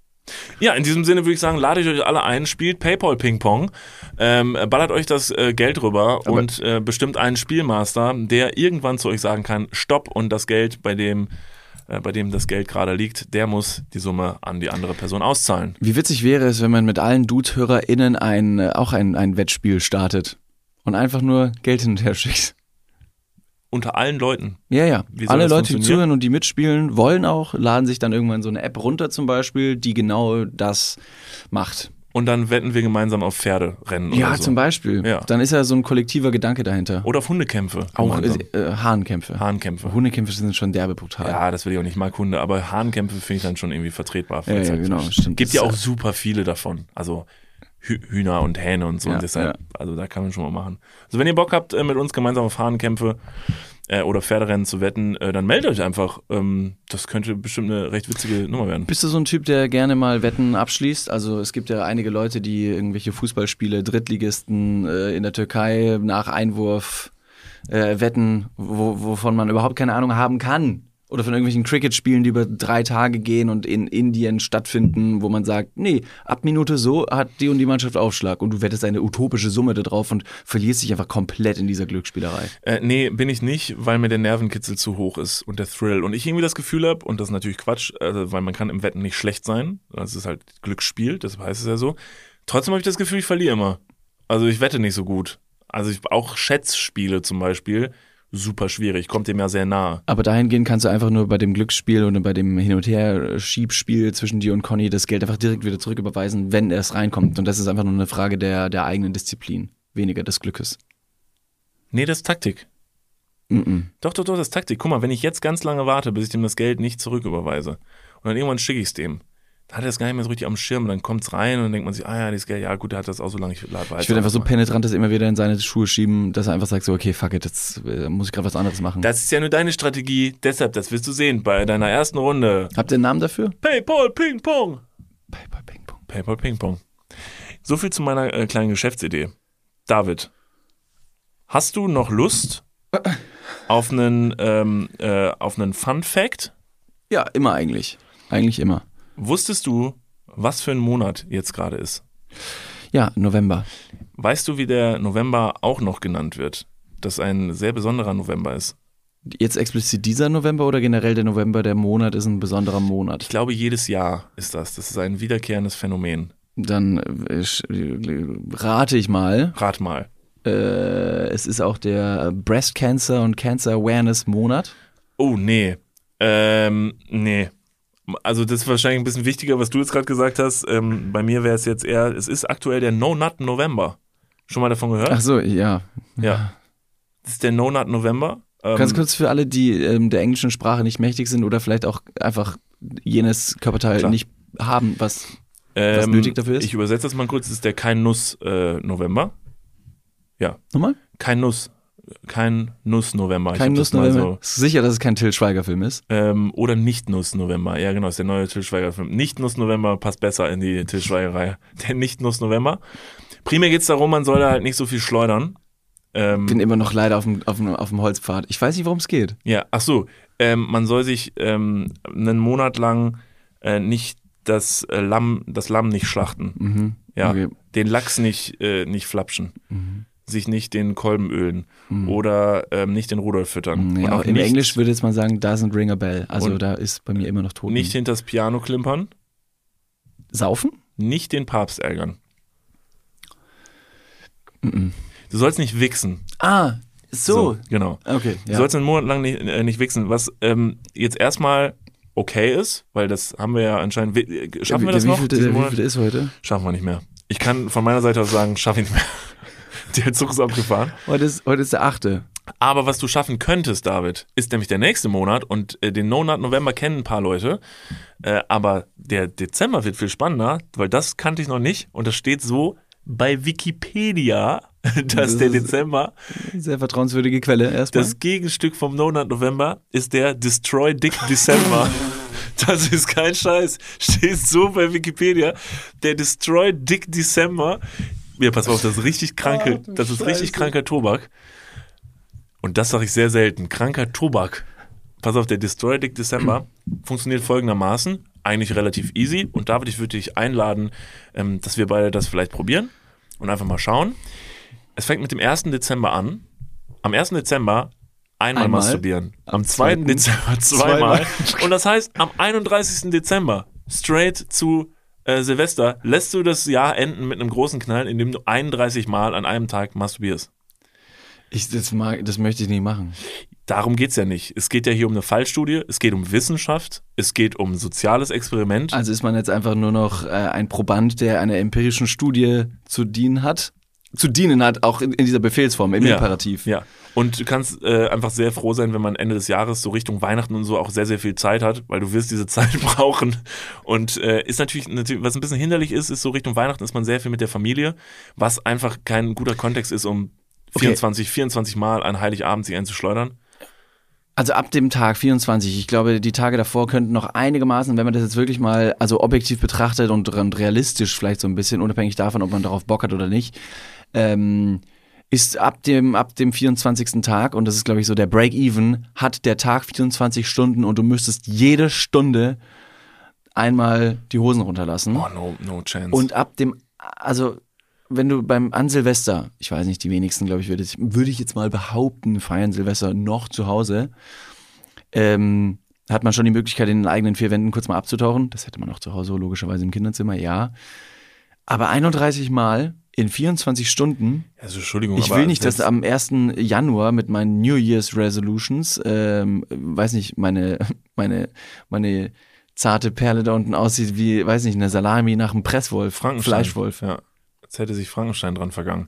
Ja, in diesem Sinne würde ich sagen, ladet euch alle ein, spielt PayPal Ping Pong, ähm, ballert euch das äh, Geld rüber Aber und äh, bestimmt einen Spielmaster, der irgendwann zu euch sagen kann, stopp und das Geld bei dem äh, bei dem das Geld gerade liegt, der muss die Summe an die andere Person auszahlen. Wie witzig wäre es, wenn man mit allen Dude-HörerInnen ein, äh, auch ein, ein Wettspiel startet und einfach nur Geld hin und her schickt. Unter allen Leuten. Ja, ja. Alle Leute, die zuhören und die mitspielen, wollen auch, laden sich dann irgendwann so eine App runter zum Beispiel, die genau das macht. Und dann wetten wir gemeinsam auf Pferderennen. Ja, oder so. zum Beispiel. Ja. Dann ist ja so ein kollektiver Gedanke dahinter. Oder auf Hundekämpfe. Auch gemeinsam. äh, Hahnkämpfe. Hahnkämpfe. Hundekämpfe sind schon derbe brutal. Ja, das will ich auch nicht. Ich mag Hunde, aber Hahnkämpfe finde ich dann schon irgendwie vertretbar. Ja, ja, genau, stimmt. Gibt ja auch äh, super viele davon. Also Hü Hühner und Hähne und so. Ja, und deshalb, also da kann man schon mal machen. Also wenn ihr Bock habt, äh, mit uns gemeinsam auf Hahnkämpfe äh, oder Pferderennen zu wetten, äh, dann meldet euch einfach. Ähm, das könnte bestimmt eine recht witzige Nummer werden. Bist du so ein Typ, der gerne mal Wetten abschließt? Also es gibt ja einige Leute, die irgendwelche Fußballspiele, Drittligisten äh, in der Türkei nach Einwurf äh, wetten, wo, wovon man überhaupt keine Ahnung haben kann. Oder von irgendwelchen Cricket-Spielen, die über drei Tage gehen und in Indien stattfinden, wo man sagt, nee, ab Minute so hat die und die Mannschaft Aufschlag und du wettest eine utopische Summe da drauf und verlierst dich einfach komplett in dieser Glücksspielerei. Äh, nee, bin ich nicht, weil mir der Nervenkitzel zu hoch ist und der Thrill. Und ich irgendwie das Gefühl habe, und das ist natürlich Quatsch, also, weil man kann im Wetten nicht schlecht sein. Das ist halt Glücksspiel, deshalb heißt es ja so. Trotzdem habe ich das Gefühl, ich verliere immer. Also ich wette nicht so gut. Also ich, auch Schätzspiele zum Beispiel, super schwierig, kommt dem ja sehr nahe. Aber dahingehend kannst du einfach nur bei dem Glücksspiel und bei dem Hin- und Her-Schiebspiel zwischen dir und Conny das Geld einfach direkt wieder zurücküberweisen, wenn es reinkommt. Und das ist einfach nur eine Frage der, der eigenen Disziplin, weniger des Glückes. Nee, das ist Taktik. Mm-mm. Doch, doch, doch, das ist Taktik. Guck mal, wenn ich jetzt ganz lange warte, bis ich dem das Geld nicht zurücküberweise und dann irgendwann schicke ich es dem, dann hat er das gar nicht mehr so richtig am Schirm und dann kommt es rein und dann denkt man sich, ah ja, dieses Geld, ja gut, der hat das auch so lange, ich lade weiter. Ich würde einfach so penetrant das immer wieder in seine Schuhe schieben, dass er einfach sagt so, okay, fuck it, jetzt äh, muss ich gerade was anderes machen. Das ist ja nur deine Strategie, deshalb, das wirst du sehen bei deiner ersten Runde. Habt ihr einen Namen dafür? Paypal Ping Pong. Paypal Ping Pong. Paypal Ping Pong. So viel zu meiner äh, kleinen Geschäftsidee. David, hast du noch Lust auf einen, ähm, äh, auf einen Fun Fact? Ja, immer eigentlich. Eigentlich immer. Wusstest du, was für ein Monat jetzt gerade ist? Ja, November. Weißt du, wie der November auch noch genannt wird? Dass ein sehr besonderer November ist. Jetzt explizit dieser November oder generell der November, der Monat ist ein besonderer Ich Monat. glaube, jedes Jahr ist das. Das ist ein wiederkehrendes Phänomen. Dann äh, rate ich mal. Rat mal. Äh, es ist auch der Breast Cancer und Cancer Awareness Monat. Oh, nee. Ähm, nee. Also das ist wahrscheinlich ein bisschen wichtiger, was du jetzt gerade gesagt hast. Ähm, bei mir wäre es jetzt eher, es ist aktuell der No Nut November. Schon mal davon gehört? Ach so, ja. Ja. Das ist der No Nut November. Ähm, Ganz kurz für alle, die ähm, der englischen Sprache nicht mächtig sind oder vielleicht auch einfach jenes Körperteil Klar. nicht haben, was ähm, nötig dafür ist? Ich übersetze das mal kurz. Das ist der Kein Nuss äh, November. nochmal? Kein Nuss. Kein Nuss November. Ich Kein hab Nuss das mal November. Ist sicher, dass es kein Till Schweiger Film ist. Ähm, oder Nicht-Nuss-November. Ja, genau, ist der neue Till Schweiger-Film. Nicht-Nuss-November passt besser in die Till Schweiger-Reihe. Der Nicht-Nuss-November. Primär geht's darum, man soll da halt nicht so viel schleudern. Ähm, Bin immer noch leider auf dem, auf dem, auf dem Holzpfad. Ich weiß nicht, worum es geht. ja, ach so. Ähm, man soll sich ähm, einen Monat lang äh, nicht das äh, Lamm, das Lamm nicht schlachten. Mhm. Ja. Okay. Den Lachs nicht, äh, nicht flapschen. Mhm. Sich nicht den Kolben ölen. Mhm. Oder ähm, nicht den Rudolf füttern. Und auch Im nicht, Englisch würde jetzt mal sagen, doesn't ring a bell. Also da ist bei mir immer noch tot. nicht hinters Piano klimpern. Saufen? Nicht den Papst ärgern. Mhm. Du sollst nicht wichsen. Ah, so. genau. Okay. Du Ja. sollst einen Monat lang nicht, äh, nicht wichsen, was ähm, jetzt erstmal okay ist, weil das haben wir ja anscheinend. äh, Schaffen wir das noch? der Monat? wievielte ist heute? Schaffen wir nicht mehr. Ich kann von meiner Seite aus sagen, schaffe ich nicht mehr. Der Zug ist abgefahren. Heute ist, heute ist der achte. Aber was du schaffen könntest, David, ist nämlich der nächste Monat und äh, den No-Nut November kennen ein paar Leute. Äh, aber der Dezember wird viel spannender, weil das kannte ich noch nicht und das steht so bei Wikipedia, dass Das der Dezember Sehr vertrauenswürdige Quelle erstmal. Das Gegenstück vom No Nut November ist der Destroy Dick December. Das ist kein Scheiß. Steht so bei Wikipedia. Der Destroy Dick December. Ja, pass auf, das ist richtig kranke, Oh, das ist richtig Scheiße. kranker Tobak. Und das sage ich sehr selten. Kranker Tobak. Pass auf, der Destroy Dick December funktioniert folgendermaßen. Eigentlich relativ easy. Und David, ich würde dich einladen, ähm, dass wir beide das vielleicht probieren und einfach mal schauen. Es fängt mit dem 1. Dezember an. Am 1. Dezember einmal, Einmal. masturbieren. Am Am 2. zweiten Dezember zweimal. zweimal. Und das heißt, am 31. Dezember, straight zu äh, Silvester, lässt du das Jahr enden mit einem großen Knall, indem du 31 Mal an einem Tag masturbierst. ich, das, mag, das möchte ich nicht machen. darum geht's ja nicht. Es geht ja hier um eine Fallstudie, es geht um Wissenschaft, es geht um soziales Experiment. Also ist man jetzt einfach nur noch äh, ein Proband, der einer empirischen Studie zu dienen hat? Zu dienen hat, auch in, in dieser Befehlsform, im ja, Imperativ. Ja. Und du kannst äh, einfach sehr froh sein, wenn man Ende des Jahres so Richtung Weihnachten und so auch sehr, sehr viel Zeit hat, weil du wirst diese Zeit brauchen. Und äh, ist natürlich, natürlich, was ein bisschen hinderlich ist, ist so Richtung Weihnachten ist man sehr viel mit der Familie, was einfach kein guter Kontext ist, um 24, okay. 24 Mal an Heiligabend sich einzuschleudern. Also ab dem Tag 24, ich glaube, die Tage davor könnten noch einigermaßen, wenn man das jetzt wirklich mal also objektiv betrachtet und, und realistisch vielleicht so ein bisschen, unabhängig davon, ob man darauf Bock hat oder nicht, ähm, ist ab dem, ab dem 24. Tag, und das ist, glaube ich, so der Break-Even, hat der Tag 24 Stunden und du müsstest jede Stunde einmal die Hosen runterlassen. Oh, no, no chance. Und ab dem, also wenn du beim an Silvester, ich weiß nicht, die wenigsten, glaube ich, würde, würde ich jetzt mal behaupten, feiern Silvester noch zu Hause, ähm, hat man schon die Möglichkeit, in den eigenen vier Wänden kurz mal abzutauchen. Das hätte man auch zu Hause logischerweise im Kinderzimmer, ja. Aber 31 Mal in 24 Stunden. Also Entschuldigung, ich will nicht, dass am 1. Januar mit meinen New Year's Resolutions, ähm, weiß nicht, meine, meine, meine zarte Perle da unten aussieht wie, weiß nicht, eine Salami nach einem Presswolf, Fleischwolf. Ja. Jetzt hätte sich Frankenstein dran vergangen.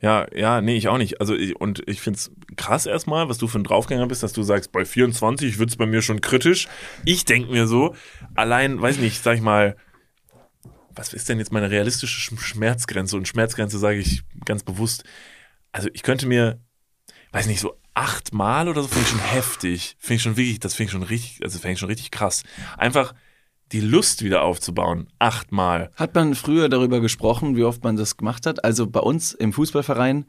Ja, ja, nee, ich auch nicht. Also, ich, und ich finde es krass erstmal, was du für ein Draufgänger bist, dass du sagst, bei 24 wird es bei mir schon kritisch. Ich denke mir so, allein, weiß nicht, sag ich mal, was ist denn jetzt meine realistische Schmerzgrenze? Und Schmerzgrenze sage ich ganz bewusst. Also, ich könnte mir, weiß nicht, so achtmal oder so, finde ich schon heftig. Finde ich schon wirklich, das finde ich schon richtig, also finde ich schon richtig krass. Einfach, die Lust wieder aufzubauen. Achtmal. Hat man früher darüber gesprochen, wie oft man das gemacht hat? Also bei uns im Fußballverein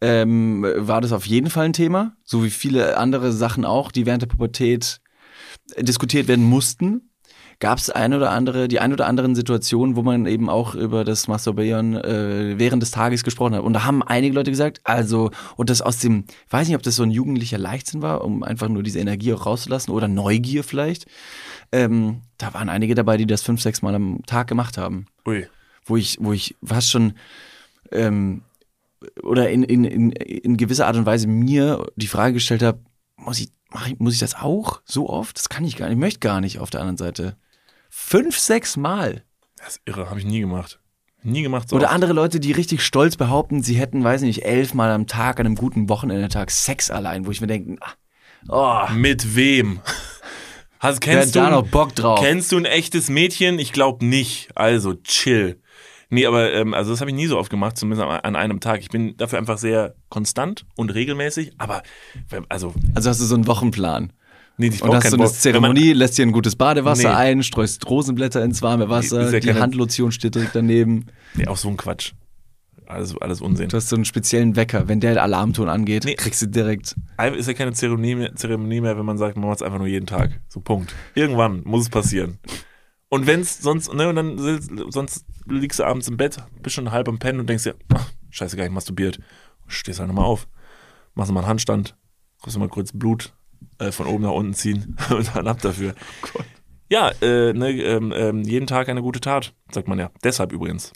ähm, war das auf jeden Fall ein Thema, so wie viele andere Sachen auch, die während der Pubertät diskutiert werden mussten gab es ein oder andere, die ein oder anderen Situationen, wo man eben auch über das Masturbieren äh, während des Tages gesprochen hat. Und da haben einige Leute gesagt, also, und das aus dem, ich weiß nicht, ob das so ein jugendlicher Leichtsinn war, um einfach nur diese Energie auch rauszulassen oder Neugier vielleicht. Ähm, da waren einige dabei, die das fünf, sechs Mal am Tag gemacht haben. Ui. Wo ich, wo ich fast schon ähm, oder in, in, in, in gewisser Art und Weise mir die Frage gestellt habe, muss ich, ich, muss ich das auch so oft? Das kann ich gar nicht. Ich möchte gar nicht auf der anderen Seite. Fünf, sechs Mal. Das ist irre, habe ich nie gemacht. Nie gemacht so. Oder oft. andere Leute, die richtig stolz behaupten, sie hätten, weiß ich nicht, elf Mal am Tag, an einem guten Wochenendtag Sex allein, wo ich mir denke, oh. Mit wem? Hast, kennst, du, noch Bock drauf. kennst du ein echtes Mädchen? Ich glaube nicht. Also chill. Nee, aber ähm, also das habe ich nie so oft gemacht, zumindest an einem Tag. Ich bin dafür einfach sehr konstant und regelmäßig, aber also. Also hast du so einen Wochenplan? Nee, ich und hast so eine Zeremonie, man, lässt dir ein gutes Badewasser nee. ein, streust Rosenblätter ins warme Wasser, ja die Handlotion steht direkt daneben. Nee, auch so ein Quatsch. Alles, alles Unsinn. Du hast so einen speziellen Wecker. Wenn der Alarmton angeht, nee. kriegst du direkt. Ist ja keine Zeremonie, Zeremonie mehr, wenn man sagt, man macht es einfach nur jeden Tag. So Punkt. Irgendwann muss es passieren. Und wenn es sonst, ne, und dann sonst liegst du abends im Bett, bist schon halb am Pennen und denkst dir, ach, scheiße, gar nicht masturbiert. Stehst halt nochmal auf, machst mal einen Handstand, kriegst mal kurz Blut äh, von oben nach unten ziehen und dann ab dafür. Oh ja, äh, ne, ähm, ähm, jeden Tag eine gute Tat, sagt man ja. Deshalb übrigens.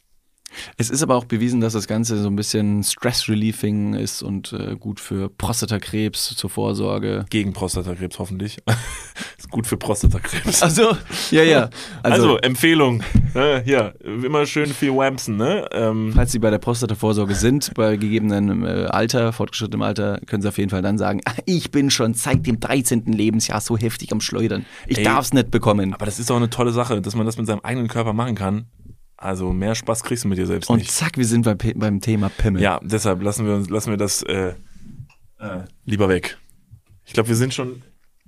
Es ist aber auch bewiesen, dass das Ganze so ein bisschen Stress-Relieving ist und äh, gut für Prostatakrebs zur Vorsorge. Gegen Prostatakrebs hoffentlich. ist gut für Prostatakrebs. Also, ja, ja. Also, also Empfehlung. Äh, ja, immer schön viel Wampsen, ne? Ähm. Falls Sie bei der Prostatavorsorge sind, bei gegebenem äh, Alter, fortgeschrittenem Alter, können Sie auf jeden Fall dann sagen, ich bin schon seit dem 13. Lebensjahr so heftig am Schleudern. Ich darf es nicht bekommen. Aber das ist doch eine tolle Sache, dass man das mit seinem eigenen Körper machen kann. Also mehr Spaß kriegst du mit dir selbst Und nicht. Und zack, wir sind bei, beim Thema Pimmel. Ja, deshalb lassen wir, uns, lassen wir das äh, äh, lieber weg. Ich glaube, wir sind schon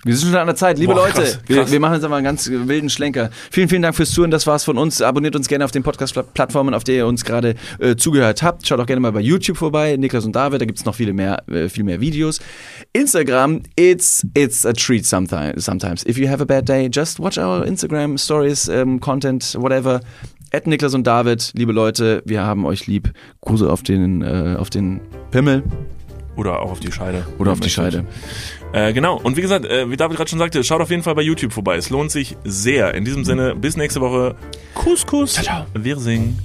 wir sind schon an der Zeit. Liebe Boah, Leute, krass, krass. Wir, wir, machen jetzt mal einen ganz wilden Schlenker. Vielen, vielen Dank fürs Zuhören. Das war's von uns. Abonniert uns gerne auf den Podcast-Plattformen, auf der ihr uns gerade äh, zugehört habt. Schaut auch gerne mal bei YouTube vorbei. Niklas und David, da gibt's noch viele mehr, äh, viel mehr Videos. Instagram, it's, it's a treat sometimes. sometimes. If you have a bad day, just watch our Instagram stories, um, content, whatever. Ed Niklas und David, liebe Leute, wir haben euch lieb. Grüße auf den, äh, auf den Pimmel. Oder auch auf die Scheide. Oder auf die Scheide. Äh, genau. Und wie gesagt, äh, wie David gerade schon sagte, schaut auf jeden Fall bei YouTube vorbei. Es lohnt sich sehr. In diesem Sinne, bis nächste Woche. Kuss, Kuss. Ciao, ciao. Wir singen.